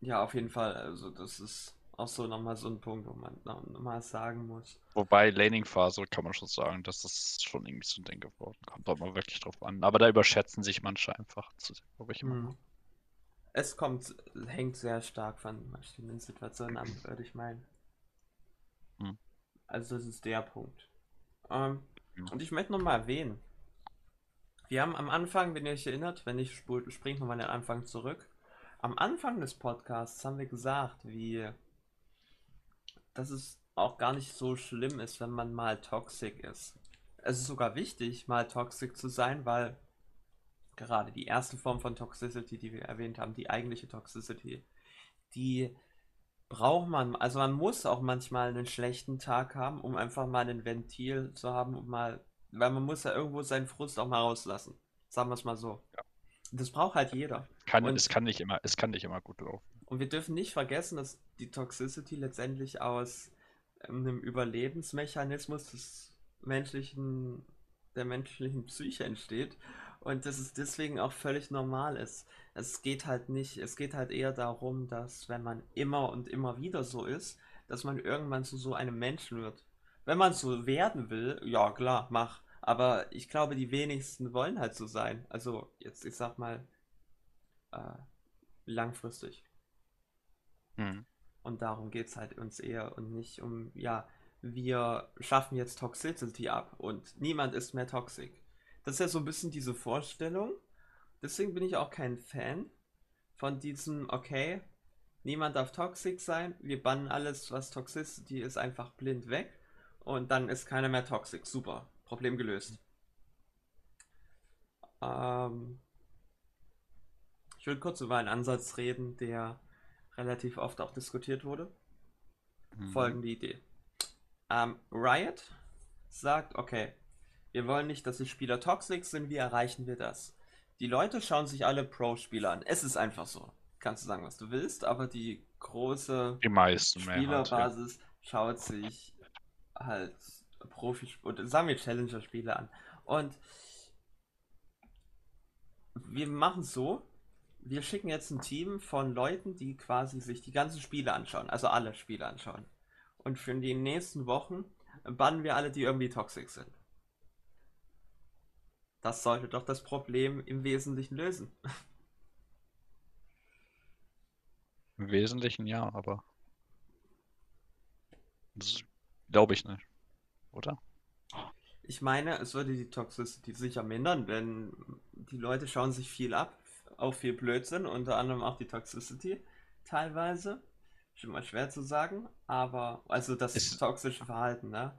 Ja, auf jeden Fall. Also das ist auch so nochmal so ein Punkt, wo man nochmal sagen muss. Wobei Laning-Phase kann man schon sagen, dass das schon irgendwie so ein Ding geworden. Kommt doch mal wirklich drauf an. Aber da überschätzen sich manche einfach zu sehr, glaube ich. Hm. Es kommt, hängt sehr stark von verschiedenen Situationen an, würde ich meinen. Hm. Also das ist der Punkt. Ähm, hm. Und ich möchte nochmal erwähnen, wir haben am Anfang, wenn ihr euch erinnert, wenn ich springe nochmal den Anfang zurück, am Anfang des Podcasts haben wir gesagt, wie dass es auch gar nicht so schlimm ist, wenn man mal toxic ist. Es ist sogar wichtig, mal toxic zu sein, weil gerade die erste Form von Toxicity, die wir erwähnt haben, die eigentliche Toxicity, die braucht man, also man muss auch manchmal einen schlechten Tag haben, um einfach mal ein Ventil zu haben, um mal, weil man muss ja irgendwo seinen Frust auch mal rauslassen. Sagen wir es mal so. Ja. Das braucht halt jeder. Kann, und, es, kann nicht immer, es kann nicht immer gut laufen. Und wir dürfen nicht vergessen, dass die Toxicity letztendlich aus ähm, einem Überlebensmechanismus des menschlichen, der menschlichen Psyche entsteht und dass es deswegen auch völlig normal ist. Es geht halt nicht, es geht halt eher darum, dass wenn man immer und immer wieder so ist, dass man irgendwann zu so einem Menschen wird. Wenn man so werden will, ja klar, mach. Aber ich glaube, die wenigsten wollen halt so sein. Also jetzt, ich sag mal, äh, langfristig. Mhm. Und darum geht es halt uns eher und nicht um, ja, wir schaffen jetzt Toxicity ab und niemand ist mehr toxisch. Das ist ja so ein bisschen diese Vorstellung. Deswegen bin ich auch kein Fan von diesem, okay, niemand darf toxisch sein, wir bannen alles, was Toxicity ist, einfach blind weg und dann ist keiner mehr toxisch. Super, Problem gelöst. Ähm, ich will kurz über einen Ansatz reden, der relativ oft auch diskutiert wurde. Mhm. Folgende Idee. Ähm, Riot sagt, okay, wir wollen nicht, dass die Spieler toxisch sind, wie erreichen wir das? Die Leute schauen sich alle Pro-Spieler an. Es ist einfach so. Kannst du sagen, was du willst, aber die große die meisten Spielerbasis ja. schaut sich halt Profi- oder sagen wir Challenger-Spiele an. Und wir machen es so, wir schicken jetzt ein Team von Leuten, die quasi sich die ganzen Spiele anschauen, also alle Spiele anschauen. Und für die nächsten Wochen bannen wir alle, die irgendwie toxisch sind. Das sollte doch das Problem im Wesentlichen lösen. Im Wesentlichen ja, aber glaube ich nicht, oder? Ich meine, es würde die Toxicity sicher mindern, wenn die Leute schauen sich viel ab, auch viel Blödsinn, unter anderem auch die Toxicity teilweise. Ist immer schwer zu sagen, aber also das ist toxische Verhalten, ne?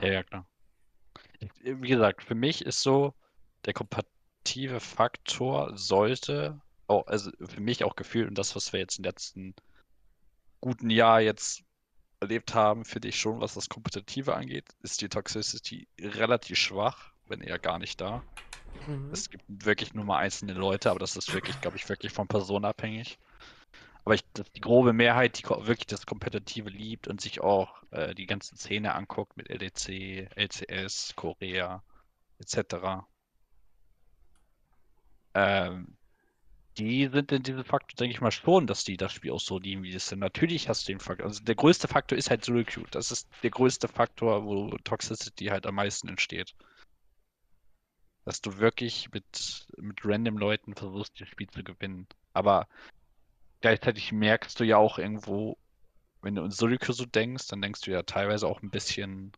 Ja, ja, klar wie gesagt, für mich ist so, der komparative Faktor sollte, auch, also für mich auch gefühlt und das, was wir jetzt im letzten guten Jahr jetzt erlebt haben, finde ich schon, was das Kompetitive angeht, ist die Toxicity relativ schwach, wenn eher gar nicht da. Mhm. Es gibt wirklich nur mal einzelne Leute, aber das ist wirklich, glaube ich, wirklich von Person abhängig. Aber ich, die grobe Mehrheit, die wirklich das Kompetitive liebt und sich auch äh, die ganzen Szene anguckt mit LDC, LCS, Korea etc. Ähm, die sind in diesem Faktor, denke ich mal, schon, dass die das Spiel auch so lieben, wie es sind. Natürlich hast du den Faktor. Also der größte Faktor ist halt Solo Queue. Das ist der größte Faktor, wo Toxicity halt am meisten entsteht. Dass du wirklich mit, mit random Leuten versuchst, das Spiel zu gewinnen. Aber gleichzeitig merkst du ja auch irgendwo, wenn du in Sudoku so denkst, dann denkst du ja teilweise auch ein bisschen,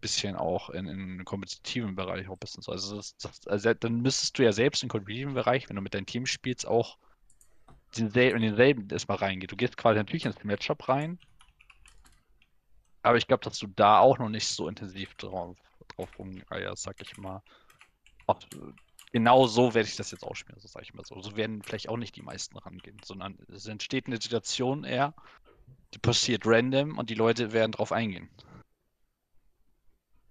bisschen auch in, in kompetitiven Bereich auch ein bisschen so. Also, das, das, also dann müsstest du ja selbst im kompetitiven Bereich, wenn du mit deinem Team spielst, auch in denselben erstmal reingehen. Du gehst quasi natürlich ins Matchup rein, aber ich glaube, dass du da auch noch nicht so intensiv drauf, drauf rumeierst, sag ich mal. Auch, genau so werde ich das jetzt ausspielen, so sage ich mal so. So werden vielleicht auch nicht die meisten rangehen, sondern es entsteht eine Situation eher, die passiert random und die Leute werden drauf eingehen.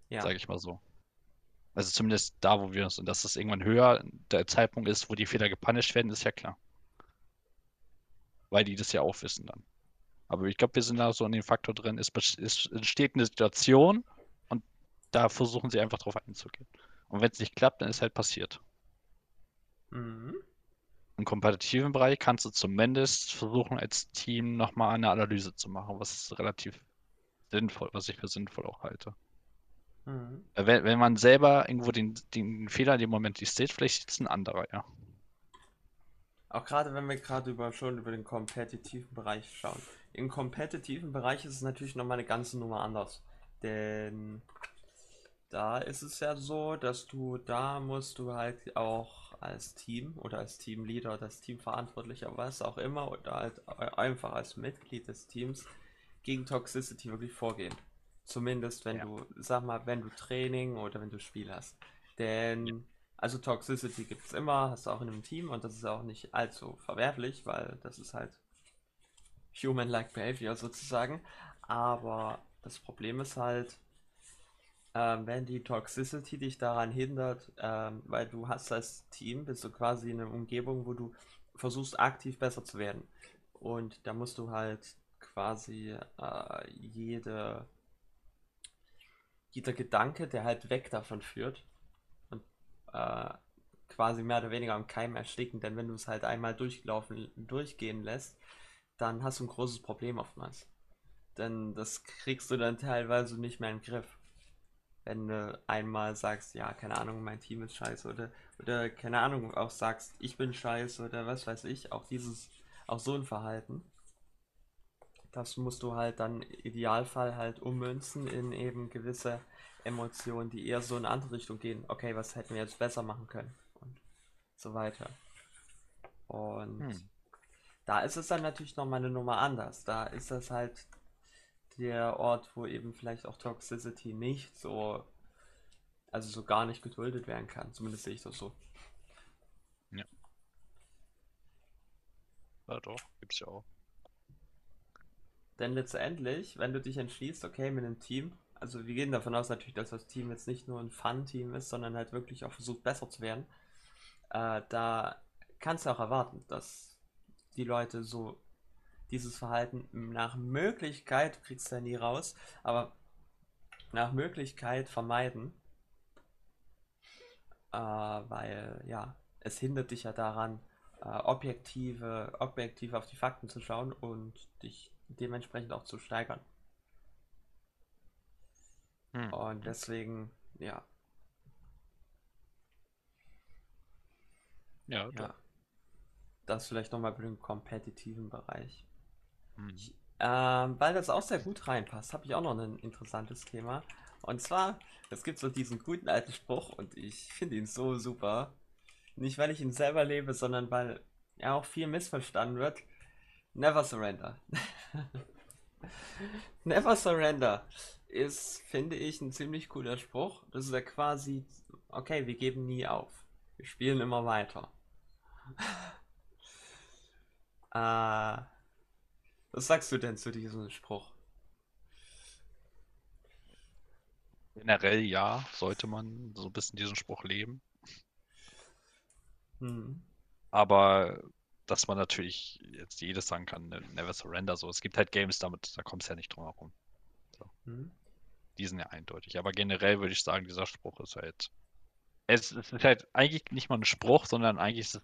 Ja. Sage ich mal so. Also zumindest da, wo wir uns, und dass das irgendwann höher der Zeitpunkt ist, wo die Fehler gepunished werden, ist ja klar. Weil die das ja auch wissen dann. Aber ich glaube, wir sind da so in dem Faktor drin, es, es entsteht eine Situation da versuchen sie einfach drauf einzugehen. Und wenn es nicht klappt, dann ist halt passiert. Mhm. Im kompetitiven Bereich kannst du zumindest versuchen, als Team nochmal eine Analyse zu machen, was relativ sinnvoll, was ich für sinnvoll auch halte. Mhm. Wenn, wenn man selber irgendwo den, den Fehler in dem Moment nicht sieht, vielleicht sieht es ein anderer, ja. Auch gerade wenn wir gerade über, schon über den kompetitiven Bereich schauen. Im kompetitiven Bereich ist es natürlich nochmal eine ganze Nummer anders. Denn da ist es ja so, dass du, da musst du halt auch als Team oder als Teamleader, das Teamverantwortlicher, was auch immer, oder halt einfach als Mitglied des Teams gegen Toxicity wirklich vorgehen. Zumindest wenn ja. du, sag mal, wenn du Training oder wenn du Spiel hast. Denn, also Toxicity gibt es immer, hast du auch in einem Team und das ist auch nicht allzu verwerflich, weil das ist halt human-like behavior sozusagen. Aber das Problem ist halt, ähm, wenn die Toxicity dich daran hindert, ähm, weil du hast als Team, bist du quasi in einer Umgebung, wo du versuchst aktiv besser zu werden. Und da musst du halt quasi äh, jede, jeder Gedanke, der halt weg davon führt und äh, quasi mehr oder weniger am Keim ersticken, denn wenn du es halt einmal durchlaufen, durchgehen lässt, dann hast du ein großes Problem oftmals. Denn das kriegst du dann teilweise nicht mehr in den Griff wenn du einmal sagst, ja, keine Ahnung, mein Team ist scheiße oder, oder keine Ahnung, auch sagst, ich bin scheiße oder was weiß ich, auch dieses, auch so ein Verhalten. Das musst du halt dann im Idealfall halt ummünzen in eben gewisse Emotionen, die eher so in eine andere Richtung gehen. Okay, was hätten wir jetzt besser machen können? Und so weiter. Und hm. da ist es dann natürlich nochmal eine Nummer anders. Da ist das halt der Ort, wo eben vielleicht auch Toxicity nicht so, also so gar nicht geduldet werden kann. Zumindest sehe ich das so. Ja. Ja, doch, gibt's ja auch. Denn letztendlich, wenn du dich entschließt, okay, mit einem Team, also wir gehen davon aus natürlich, dass das Team jetzt nicht nur ein Fun-Team ist, sondern halt wirklich auch versucht, besser zu werden, äh, da kannst du auch erwarten, dass die Leute so dieses Verhalten nach Möglichkeit, du kriegst ja nie raus, aber nach Möglichkeit vermeiden. Äh, weil, ja, es hindert dich ja daran, äh, objektive, objektiv auf die Fakten zu schauen und dich dementsprechend auch zu steigern. Hm. Und deswegen, ja. Ja, ja. Das vielleicht nochmal für den kompetitiven Bereich. Mhm. Ähm, weil das auch sehr gut reinpasst, habe ich auch noch ein interessantes Thema. Und zwar, es gibt so diesen guten alten Spruch und ich finde ihn so super. Nicht, weil ich ihn selber lebe, sondern weil er auch viel missverstanden wird. Never surrender. Never surrender ist, finde ich, ein ziemlich cooler Spruch. Das ist ja quasi, okay, wir geben nie auf. Wir spielen immer weiter. äh, was sagst du denn zu diesem Spruch? Generell ja, sollte man so ein bisschen diesen Spruch leben. Hm. Aber dass man natürlich jetzt jedes sagen kann, ne, never surrender, so. Es gibt halt Games, damit, da kommst du ja nicht drum herum. So. Hm. Die sind ja eindeutig. Aber generell würde ich sagen, dieser Spruch ist halt. Es, ist halt eigentlich nicht mal ein Spruch, sondern eigentlich ist es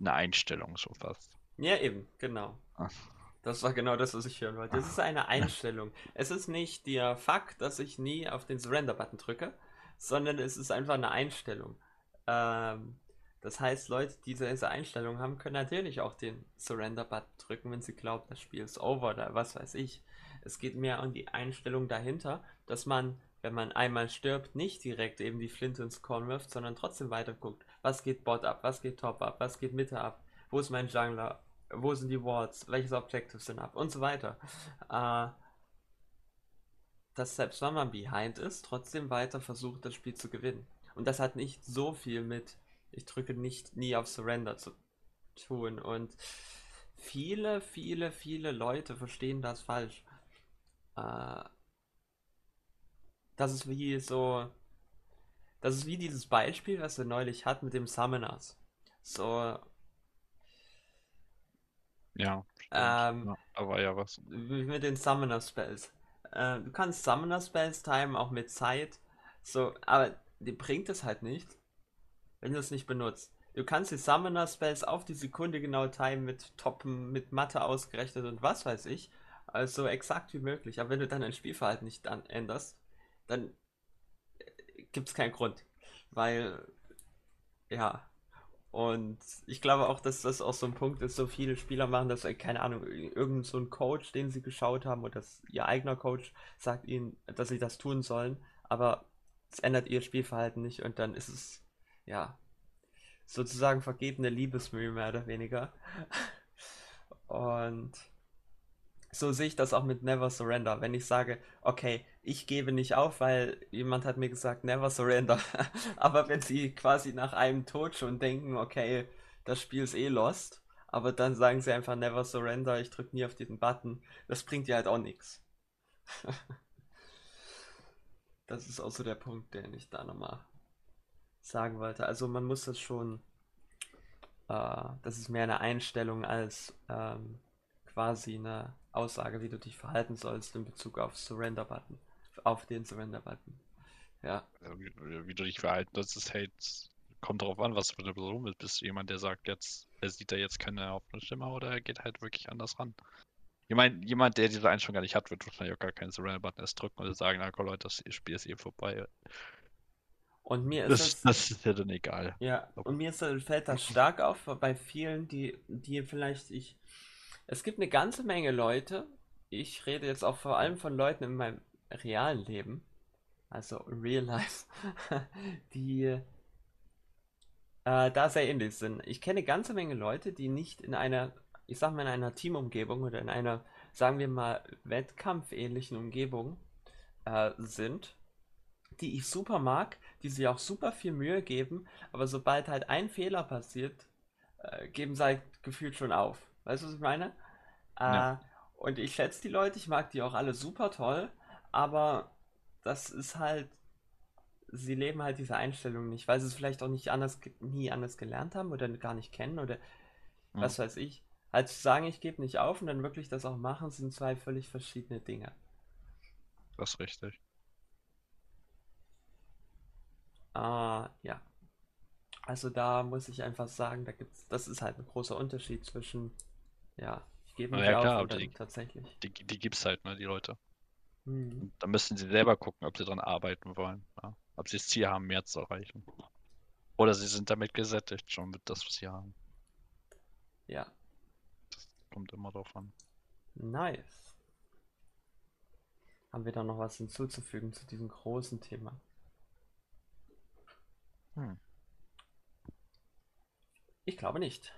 eine Einstellung so fast. Ja, eben, genau. Ach. Das war genau das, was ich hören wollte. Es ist eine Einstellung. Es ist nicht der Fakt, dass ich nie auf den Surrender-Button drücke, sondern es ist einfach eine Einstellung. Ähm, das heißt, Leute, die diese Einstellung haben, können natürlich auch den Surrender-Button drücken, wenn sie glauben, das Spiel ist over oder was weiß ich. Es geht mehr um die Einstellung dahinter, dass man, wenn man einmal stirbt, nicht direkt eben die Flinte ins Korn wirft, sondern trotzdem weiter guckt. Was geht Bot ab? Was geht Top ab? Was geht Mitte ab? Wo ist mein Jungler? Wo sind die Wards, welches Objective sind ab und so weiter. Äh, dass selbst wenn man behind ist, trotzdem weiter versucht, das Spiel zu gewinnen. Und das hat nicht so viel mit Ich drücke nicht nie auf Surrender zu tun. Und viele, viele, viele Leute verstehen das falsch. Äh, das ist wie so. Das ist wie dieses Beispiel, was wir neulich hatten mit dem Summoners. So. Ja, Ähm, ja, war ja was. mit den Summoner Spells. Äh, du kannst Summoner Spells timen, auch mit Zeit. So, aber dir bringt es halt nicht, wenn du es nicht benutzt. Du kannst die Summoner Spells auf die Sekunde genau timen mit Toppen, mit Mathe ausgerechnet und was weiß ich. Also exakt wie möglich. Aber wenn du dann dein Spielverhalten nicht änderst, dann gibt es keinen Grund. Weil, ja. Und ich glaube auch, dass das auch so ein Punkt ist, so viele Spieler machen das, äh, keine Ahnung, irgend so ein Coach, den sie geschaut haben, oder das, ihr eigener Coach sagt ihnen, dass sie das tun sollen, aber es ändert ihr Spielverhalten nicht und dann ist es, ja, sozusagen vergebene Liebesmühe mehr oder weniger. Und so sehe ich das auch mit Never Surrender. Wenn ich sage, okay, ich gebe nicht auf, weil jemand hat mir gesagt, Never Surrender. aber wenn sie quasi nach einem Tod schon denken, okay, das Spiel ist eh lost, aber dann sagen sie einfach Never Surrender, ich drücke nie auf diesen Button, das bringt dir halt auch nichts. Das ist auch so der Punkt, den ich da nochmal sagen wollte. Also man muss das schon, äh, das ist mehr eine Einstellung als ähm, quasi eine Aussage, wie du dich verhalten sollst in Bezug auf Surrender-Button, auf den Surrender-Button. Ja. Also, wie, wie du dich verhalten, das ist halt, kommt darauf an, was für eine Person bist. Bist du jemand, der sagt jetzt, er sieht da jetzt keine Hoffnungsstimme oder er geht halt wirklich anders ran? Jemand, jemand, der diese Einstellung gar nicht hat, wird wahrscheinlich auch gar keinen Surrender-Button erst drücken oder sagen, na komm, Leute, das Spiel ist eh vorbei. Und mir ist Das, es, das ist ja dann egal. ja, und mir ist, fällt das stark auf bei vielen, die, die vielleicht ich, es gibt eine ganze Menge Leute, ich rede jetzt auch vor allem von Leuten in meinem realen Leben, also real life, die äh, da sehr ähnlich sind. Ich kenne eine ganze Menge Leute, die nicht in einer, ich sag mal, in einer Teamumgebung oder in einer, sagen wir mal, wettkampfähnlichen Umgebung äh, sind, die ich super mag, die sich auch super viel Mühe geben, aber sobald halt ein Fehler passiert, äh, geben sie halt gefühlt schon auf. Weißt du, was ich meine? Äh, Ja. und ich schätze die Leute, ich mag die auch alle super toll, aber das ist halt, sie leben halt diese Einstellung nicht, weil sie es vielleicht auch nicht anders, nie anders gelernt haben oder gar nicht kennen oder Ja. was weiß ich. Halt zu sagen, ich gebe nicht auf und dann wirklich das auch machen, sind zwei völlig verschiedene Dinge. Das ist richtig. Ah, ja. Also da muss ich einfach sagen, da gibt's, das ist halt ein großer Unterschied zwischen, ja, ich gebe nicht ja, auf klar, dann die- tatsächlich. Die, die gibt's halt, ne, die Leute. Mhm. Da müssen sie selber gucken, ob sie dran arbeiten wollen. Ja? Ob sie das Ziel haben, mehr zu erreichen. Oder sie sind damit gesättigt, schon mit das, was sie haben. Ja, Das kommt immer drauf an. nice. Haben wir da noch was hinzuzufügen zu diesem großen Thema? Hm. Ich glaube nicht.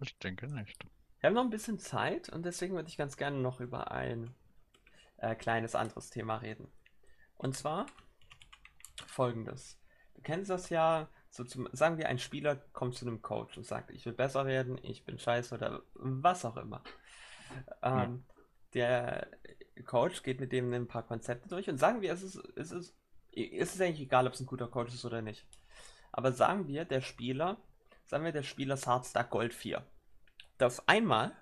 Ich denke nicht. Wir haben noch ein bisschen Zeit und deswegen würde ich ganz gerne noch über ein äh, kleines anderes Thema reden. Und zwar folgendes. Du kennst das ja, so zum, sagen wir, ein Spieler kommt zu einem Coach und sagt, ich will besser werden, ich bin scheiße oder was auch immer. Ähm, Der Coach geht mit dem ein paar Konzepte durch und sagen wir, es ist, es ist, es ist eigentlich egal, ob es ein guter Coach ist oder nicht. Aber sagen wir, der Spieler, sagen wir, der Spieler ist Hardstack Gold 4. Auf einmal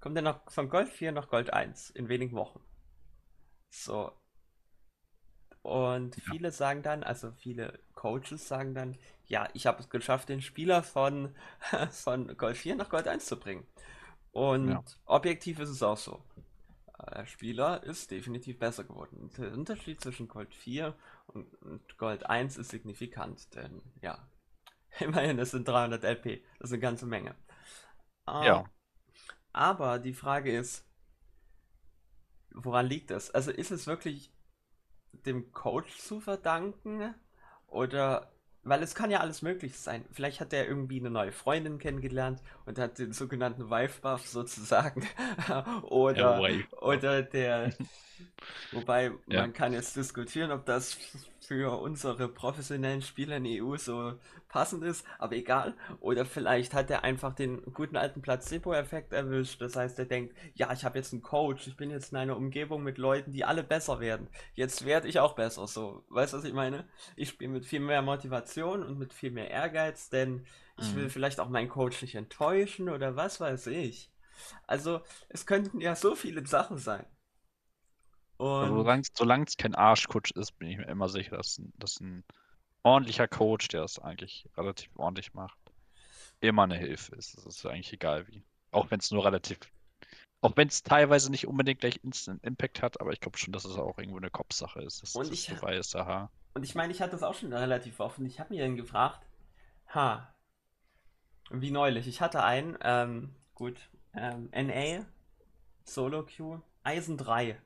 kommt er noch von Gold 4 nach Gold 1 in wenigen Wochen. So. Und Ja. viele sagen dann, also viele Coaches sagen dann, ja, ich habe es geschafft, den Spieler von, von Gold 4 nach Gold 1 zu bringen. Und Ja. objektiv ist es auch so. Äh, Der Spieler ist definitiv besser geworden. Der Unterschied zwischen Gold 4 und, und Gold 1 ist signifikant, denn ja, immerhin, es sind 300 LP. Das ist eine ganze Menge. Ah, Ja. Aber die Frage ist, woran liegt es? Also ist es wirklich dem Coach zu verdanken oder weil es kann ja alles möglich sein. Vielleicht hat er irgendwie eine neue Freundin kennengelernt und hat den sogenannten Wife-Buff sozusagen. oder, oder der. Wobei ja. man kann jetzt diskutieren, ob das für unsere professionellen Spieler in der EU so passend ist, aber egal. Oder vielleicht hat er einfach den guten alten Placebo-Effekt erwischt. Das heißt, er denkt, ja, ich habe jetzt einen Coach, ich bin jetzt in einer Umgebung mit Leuten, die alle besser werden. Jetzt werde ich auch besser. So, weißt du, was ich meine? Ich spiele mit viel mehr Motivation und mit viel mehr Ehrgeiz, denn ich will mhm. vielleicht auch meinen Coach nicht enttäuschen oder was weiß ich. Also, es könnten ja so viele Sachen sein. Also, solange es kein Arschcoach ist, bin ich mir immer sicher, dass, dass ein ordentlicher Coach, der es eigentlich relativ ordentlich macht, immer eine Hilfe ist. Es ist eigentlich egal wie. Auch wenn es nur relativ. Auch wenn es teilweise nicht unbedingt gleich Instant Impact hat, aber ich glaube schon, dass es auch irgendwo eine Kopfsache ist. Dass, und dass ich, weißt, aha. Und ich meine, ich hatte das auch schon relativ offen. Ich habe mir dann gefragt, ha, wie neulich. Ich hatte einen, ähm, gut, ähm, NA, Solo Q, Eisen 3.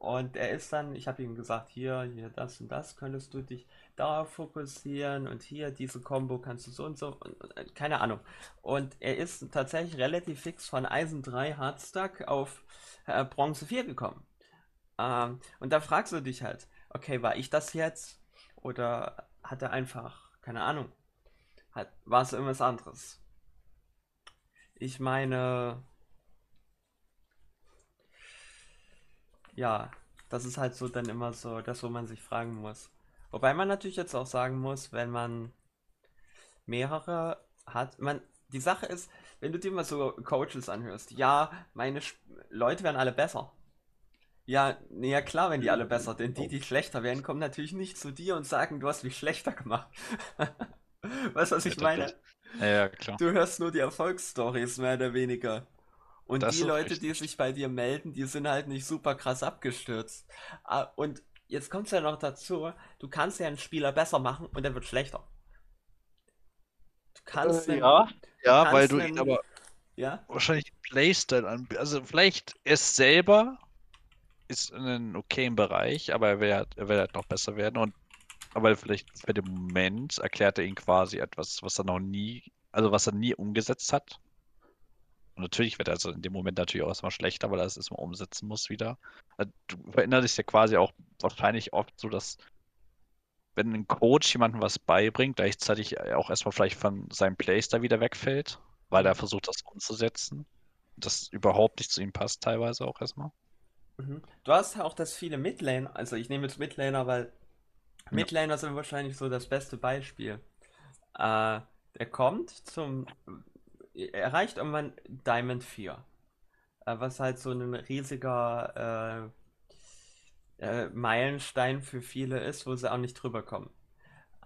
Und er ist dann, ich habe ihm gesagt, hier, hier, das und das, könntest du dich darauf fokussieren und hier, diese Combo kannst du so und so, und, äh, keine Ahnung. Und er ist tatsächlich relativ fix von Eisen 3 Hardstack auf äh, Bronze 4 gekommen. Ähm, und da fragst du dich halt, okay, war ich das jetzt? Oder hat er einfach, keine Ahnung, war es irgendwas anderes? Ich meine, ja, das ist halt so dann immer so das, wo man sich fragen muss. Wobei man natürlich jetzt auch sagen muss, wenn man mehrere hat, man, die Sache ist, wenn du dir mal so Coaches anhörst, ja, meine Sp Leute werden alle besser. Ja, nee, ja klar, wenn die alle besser, denn die, die schlechter werden, kommen natürlich nicht zu dir und sagen, du hast mich schlechter gemacht. weißt du, was ich meine? Ja, klar. Du hörst nur die Erfolgsstories mehr oder weniger. Und das die Leute, richtig. die sich bei dir melden, die sind halt nicht super krass abgestürzt. Ah, und jetzt kommt es ja noch dazu, du kannst ja einen Spieler besser machen und er wird schlechter. Du kannst äh, einen, ja, ja, kannst weil du ihn aber ja? wahrscheinlich Playstyle an, also vielleicht es selber ist in einem okayen Bereich, aber er will, halt, er will halt noch besser werden und aber vielleicht bei dem Moment erklärt er ihn quasi etwas, was er noch nie, also was er nie umgesetzt hat und natürlich wird er also in dem Moment natürlich auch erstmal schlechter, weil er es erstmal umsetzen muss wieder. Äh, du erinnerst dich ja quasi auch wahrscheinlich oft so, dass wenn ein Coach jemandem was beibringt, gleichzeitig auch erstmal vielleicht von seinem Playstyle wieder wegfällt, weil er mhm. versucht, das umzusetzen. Das überhaupt nicht zu ihm passt, teilweise auch erstmal. Mhm. Du hast auch das viele Midlaner, also ich nehme jetzt Midlaner, weil Midlaner ja. sind wahrscheinlich so das beste Beispiel. Äh, der kommt zum erreicht irgendwann Diamond 4. Äh, was halt so ein riesiger äh, äh, Meilenstein für viele ist, wo sie auch nicht drüber kommen.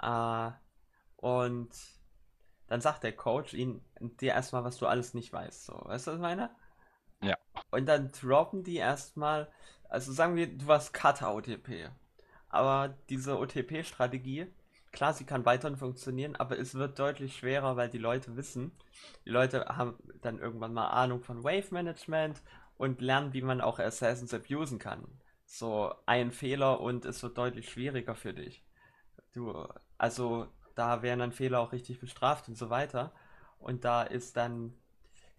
Äh, und dann sagt der Coach ihnen dir erstmal, was du alles nicht weißt. So, weißt du, was ich meine? Ja. Und dann droppen die erstmal, also sagen wir, du warst Cutter-OTP. Aber diese OTP-Strategie klar, sie kann weiterhin funktionieren, aber es wird deutlich schwerer, weil die Leute wissen, die Leute haben dann irgendwann mal Ahnung von Wave Management und lernen, wie man auch Assassins abusen kann. So ein Fehler und es wird deutlich schwieriger für dich. Du, also da werden dann Fehler auch richtig bestraft und so weiter. Und da ist dann,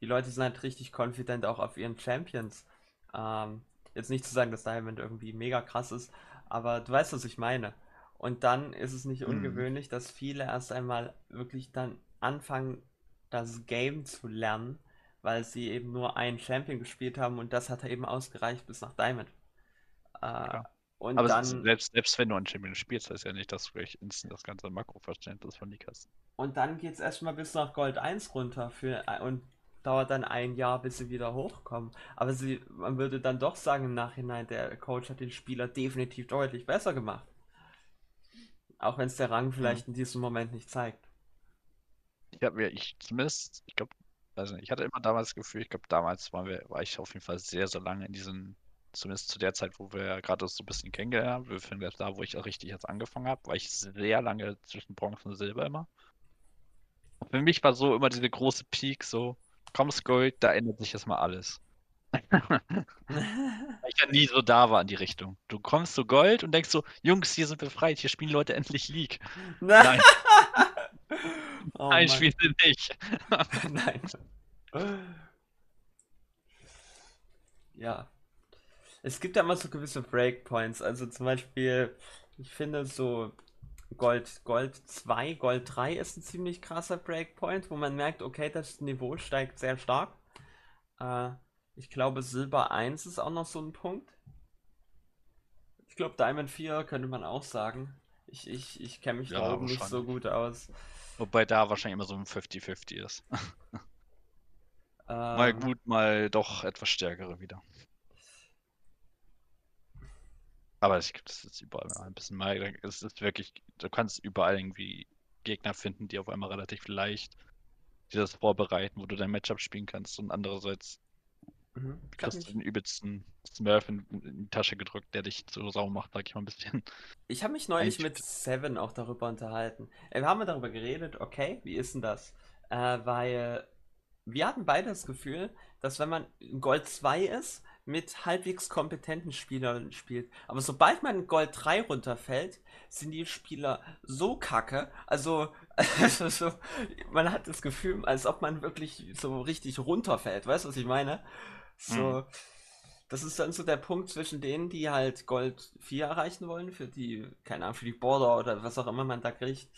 die Leute sind halt richtig confident auch auf ihren Champions. Ähm, jetzt nicht zu sagen, dass Diamond irgendwie mega krass ist, aber du weißt, was ich meine. Und dann ist es nicht mhm. ungewöhnlich, dass viele erst einmal wirklich dann anfangen, das Game zu lernen, weil sie eben nur einen Champion gespielt haben und das hat er eben ausgereicht bis nach Diamond. Äh, und Aber dann, selbst, selbst wenn du einen Champion spielst, heißt ja nicht, dass du gleich instant das ganze Makroverständnis von Nick hast. Und dann geht es erstmal bis nach Gold 1 runter für, und dauert dann ein Jahr, bis sie wieder hochkommen. Aber sie, man würde dann doch sagen im Nachhinein, der Coach hat den Spieler definitiv deutlich besser gemacht. Auch wenn es der Rang vielleicht mhm. in diesem Moment nicht zeigt. Ich habe mir, ich zumindest, ich glaube, also ich hatte immer damals das Gefühl, ich glaube, damals waren wir, war ich auf jeden Fall sehr, sehr lange in diesen, zumindest zu der Zeit, wo wir gerade so ein bisschen kennengelernt haben, wir finden da, wo ich auch richtig jetzt angefangen habe, war ich sehr lange zwischen Bronze und Silber immer. Und für mich war so immer diese große Peak, so, kommst Gold, da ändert sich erstmal alles. Weil ich ja nie so da war in die Richtung. Du kommst zu Gold und denkst so, Jungs, hier sind befreit, hier spielen Leute endlich League. Nein, Oh nein, spielen sie nicht. Nein. Ja. Es gibt ja immer so gewisse Breakpoints. Also zum Beispiel, ich finde so Gold, Gold 2, Gold 3 ist ein ziemlich krasser Breakpoint, wo man merkt, okay, das Niveau steigt sehr stark. Äh, ich glaube, Silber 1 ist auch noch so ein Punkt. Ich glaube, Diamond 4 könnte man auch sagen. Ich, ich, ich kenne mich da Ja, oben nicht so gut aus. Wobei da wahrscheinlich immer so ein 50-50 ist. Mal Ähm, gut, mal doch etwas stärkere wieder. Aber ich glaube, das ist überall mal ein bisschen mal. Es ist wirklich, du kannst überall irgendwie Gegner finden, die auf einmal relativ leicht dir das vorbereiten, wo du dein Matchup spielen kannst. Und andererseits mhm. Kriegst du den übelsten Smurf in, in die Tasche gedrückt, der dich so sauer macht, sag ich mal ein bisschen. Ich habe mich neulich mit Seven auch darüber unterhalten. Äh, Wir haben darüber geredet, okay, wie ist denn das? Äh, weil wir hatten beide das Gefühl, dass wenn man in Gold 2 ist, mit halbwegs kompetenten Spielern spielt. Aber sobald man in Gold 3 runterfällt, sind die Spieler so kacke. Also, also so, man hat das Gefühl, als ob man wirklich so richtig runterfällt. Weißt du, was ich meine? So, Mhm. das ist dann so der Punkt zwischen denen, die halt Gold 4 erreichen wollen, für die, keine Ahnung, für die Border oder was auch immer man da kriegt.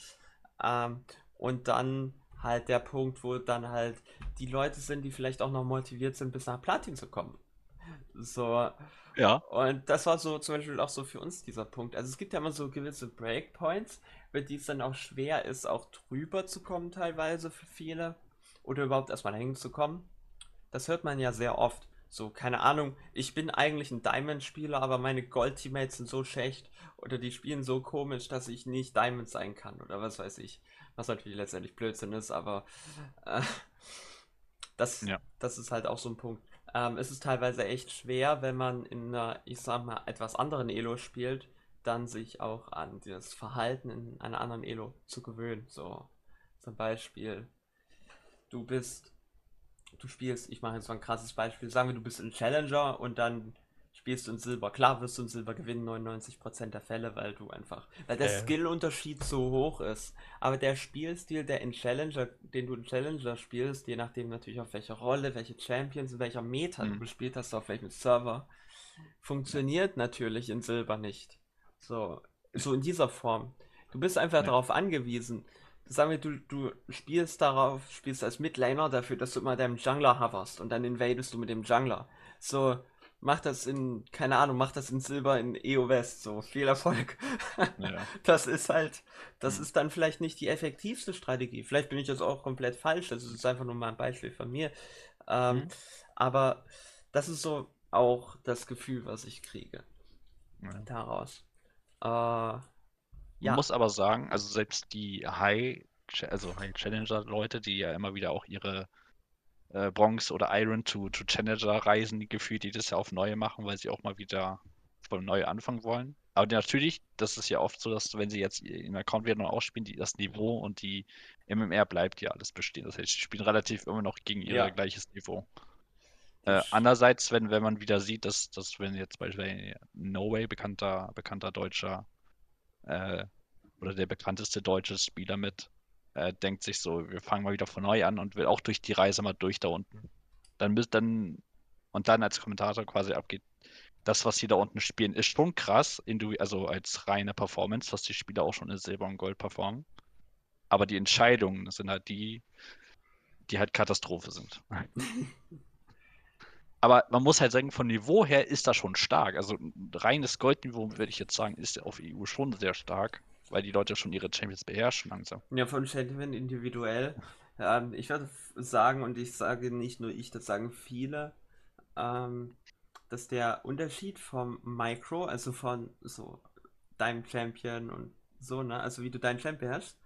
Ähm, und dann halt der Punkt, wo dann halt die Leute sind, die vielleicht auch noch motiviert sind, bis nach Platin zu kommen. So, Ja. und das war so zum Beispiel auch so für uns dieser Punkt. Also es gibt ja immer so gewisse Breakpoints, über die es dann auch schwer ist, auch drüber zu kommen teilweise für viele. Oder überhaupt erstmal hängen zu kommen. Das hört man ja sehr oft. So, keine Ahnung, ich bin eigentlich ein Diamond-Spieler, aber meine Gold-Teammates sind so schlecht oder die spielen so komisch, dass ich nicht Diamond sein kann oder was weiß ich. Was natürlich letztendlich Blödsinn ist, aber äh, das, Ja. das ist halt auch so ein Punkt. Ähm, es ist teilweise echt schwer, wenn man in einer, ich sag mal, etwas anderen Elo spielt, dann sich auch an das Verhalten in einer anderen Elo zu gewöhnen. So, zum Beispiel, du bist, du spielst, ich mache jetzt mal ein krasses Beispiel, sagen wir, du bist ein Challenger und dann spielst du in Silber. Klar wirst du in Silber gewinnen, 99% der Fälle, weil du einfach, weil der Äh. Skillunterschied so hoch ist. Aber der Spielstil, der in Challenger, den du in Challenger spielst, je nachdem natürlich auf welcher Rolle, welche Champions, in welcher Meta du Mhm. gespielt hast, auf welchem Server, funktioniert natürlich in Silber nicht. So, so in dieser Form. Du bist einfach Ja. darauf angewiesen. Sagen wir, du, du spielst darauf, spielst als Midlaner dafür, dass du immer deinem Jungler hoverst und dann invadest du mit dem Jungler. So, mach das in, keine Ahnung, mach das in Silber in EO West. So, viel Erfolg. Ja. Das ist halt, das Hm. ist dann vielleicht nicht die effektivste Strategie. Vielleicht bin ich das auch komplett falsch. Das ist einfach nur mal ein Beispiel von mir. Ähm, Mhm. Aber das ist so auch das Gefühl, was ich kriege Ja. daraus. Äh, ja, muss aber sagen, also selbst die High, also High Challenger Leute, die ja immer wieder auch ihre äh, Bronze oder Iron to, to Challenger Reisen gefühlt jedes Jahr auf neue machen, weil sie auch mal wieder von neu anfangen wollen. Aber natürlich, das ist ja oft so, dass wenn sie jetzt ihren Account wieder neu ausspielen, die, das Niveau und die MMR bleibt ja alles bestehen. Das heißt, sie spielen relativ immer noch gegen ihr Ja. gleiches Niveau. die Äh, andererseits, wenn, wenn man wieder sieht, dass, dass wenn jetzt beispielsweise No Way, bekannter, bekannter deutscher äh, oder der bekannteste deutsche Spieler mit, äh, denkt sich so, wir fangen mal wieder von neu an und will auch durch die Reise mal durch da unten. Dann müsst dann und dann als Kommentator quasi abgeht, das, was sie da unten spielen, ist schon krass, also als reine Performance, was die Spieler auch schon in Silber und Gold performen. Aber die Entscheidungen sind halt die, die halt Katastrophe sind. Aber man muss halt sagen, von Niveau her ist das schon stark. Also ein reines Goldniveau, würde ich jetzt sagen, ist auf EU schon sehr stark, weil die Leute schon ihre Champions beherrschen langsam. Ja, von Champion individuell. Ähm, ich würde sagen, und ich sage nicht nur ich, das sagen viele, ähm, dass der Unterschied vom Micro, also von so deinem Champion und so, ne, also wie du deinen Champion hast,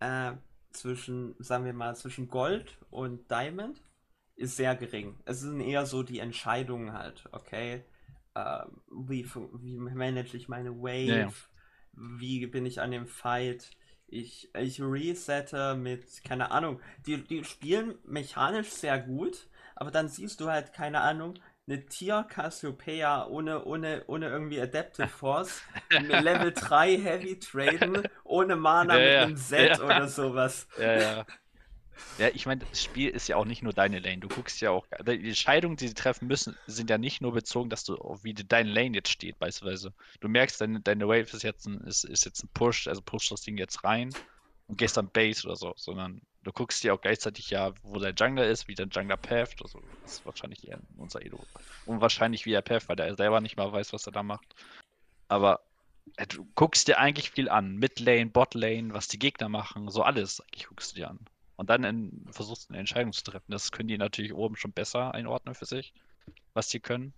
äh, zwischen, sagen wir mal, zwischen Gold und Diamond ist sehr gering. Es sind eher so die Entscheidungen halt, okay, äh, wie, wie manage ich meine Wave, Ja, wie bin ich an dem Fight, ich, ich resette mit, keine Ahnung, die, die spielen mechanisch sehr gut, aber dann siehst du halt, keine Ahnung, eine Tier Cassiopeia ohne, ohne, ohne irgendwie Adaptive Force, Level 3 Heavy traden, ohne Mana Ja, mit ja, einem Set ja. oder sowas. Ja, ja. Ja, ich meine, das Spiel ist ja auch nicht nur deine Lane. Du guckst ja auch. Die Entscheidungen, die sie treffen müssen, sind ja nicht nur bezogen, dass du, wie deine Lane jetzt steht, beispielsweise. Du merkst, deine, deine Wave ist jetzt ein, ist, ist jetzt ein Push, also push das Ding jetzt rein und gehst dann Base oder so, sondern du guckst dir auch gleichzeitig ja, wo dein Jungler ist, wie dein Jungler patht. Also, das ist wahrscheinlich eher unser Elo. Und wahrscheinlich wie er patht, weil der selber nicht mal weiß, was er da macht. Aber äh, du guckst dir eigentlich viel an. Mid-Lane, Bot-Lane, was die Gegner machen, so alles eigentlich guckst du dir an. Und dann in, versuchst du eine Entscheidung zu treffen. Das können die natürlich oben schon besser einordnen für sich, was die können.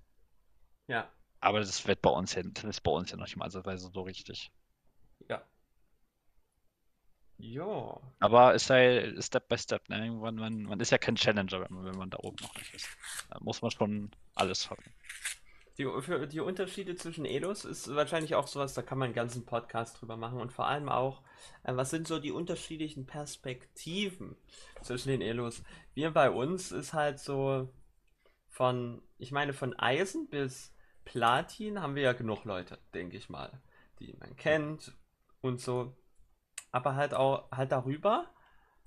Ja, Aber das wird bei uns ja, das ist bei uns ja noch nicht mal ansatzweise so richtig. ja. Jo, Aber es sei Step by Step, ne? Irgendwann, man, man ist ja kein Challenger, wenn man, wenn man da oben noch nicht ist. Da muss man schon alles haben. Die, für die Unterschiede zwischen Elos ist wahrscheinlich auch sowas, da kann man einen ganzen Podcast drüber machen und vor allem auch, äh, was sind so die unterschiedlichen Perspektiven zwischen den Elos? Wir bei uns ist halt so von, ich meine, von Eisen bis Platin haben wir ja genug Leute, denke ich mal, die man kennt und so. Aber halt auch, halt darüber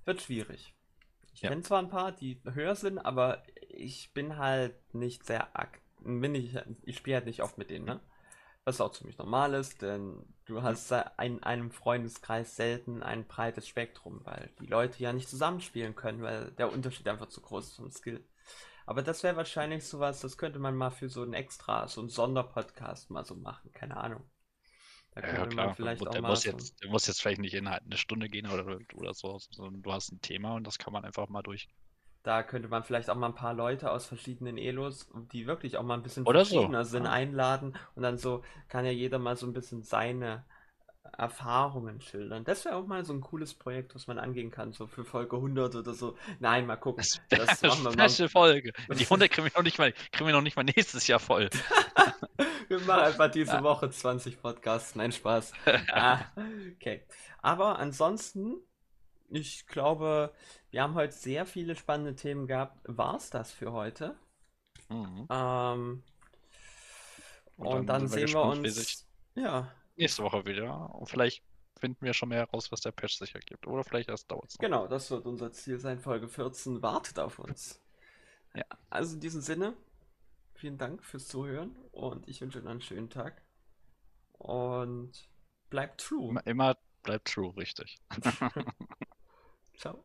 wird schwierig. Ich Ja. kenne zwar ein paar, die höher sind, aber ich bin halt nicht sehr aktiv. Bin ich, ich spiele halt nicht oft mit denen, ne? Was auch ziemlich normal ist, denn du hast in einem Freundeskreis selten ein breites Spektrum, weil die Leute ja nicht zusammenspielen können, weil der Unterschied einfach zu groß ist vom Skill. Aber das wäre wahrscheinlich sowas, das könnte man mal für so ein Extra, so ein Sonderpodcast mal so machen, keine Ahnung. Da Ja, ja, könnte klar. man vielleicht Und auch der mal muss so. jetzt, der muss jetzt vielleicht nicht innerhalb einer Stunde gehen oder, oder so, sondern du hast ein Thema und das kann man einfach mal durch. Da könnte man vielleicht auch mal ein paar Leute aus verschiedenen Elos, die wirklich auch mal ein bisschen Oder so, verschiedener sind, ja. einladen und dann so kann ja jeder mal so ein bisschen seine Erfahrungen schildern. Das wäre auch mal so ein cooles Projekt, was man angehen kann, so für Folge 100 oder so. Nein, mal gucken. Das machen wir mal. special Folge. Die 100 kriegen wir noch nicht mal, kriegen wir noch nicht mal nächstes Jahr voll. Wir machen einfach diese Ja. Woche 20 Podcasts. Nein, Spaß. ah, okay. Aber ansonsten, ich glaube, wir haben heute sehr viele spannende Themen gehabt. War es das für heute? Mhm. Ähm, Und und, dann dann, wir sehen wir wie uns. sich- Ja, Nächste Woche wieder. Und vielleicht finden wir schon mehr heraus, was der Patch sicher gibt. Oder vielleicht erst dauert es genau, das wird unser Ziel sein. Folge 14 wartet auf uns. Ja. Also in diesem Sinne, vielen Dank fürs Zuhören und ich wünsche Ihnen einen schönen Tag. Und bleibt true. Immer, immer bleibt true, richtig. So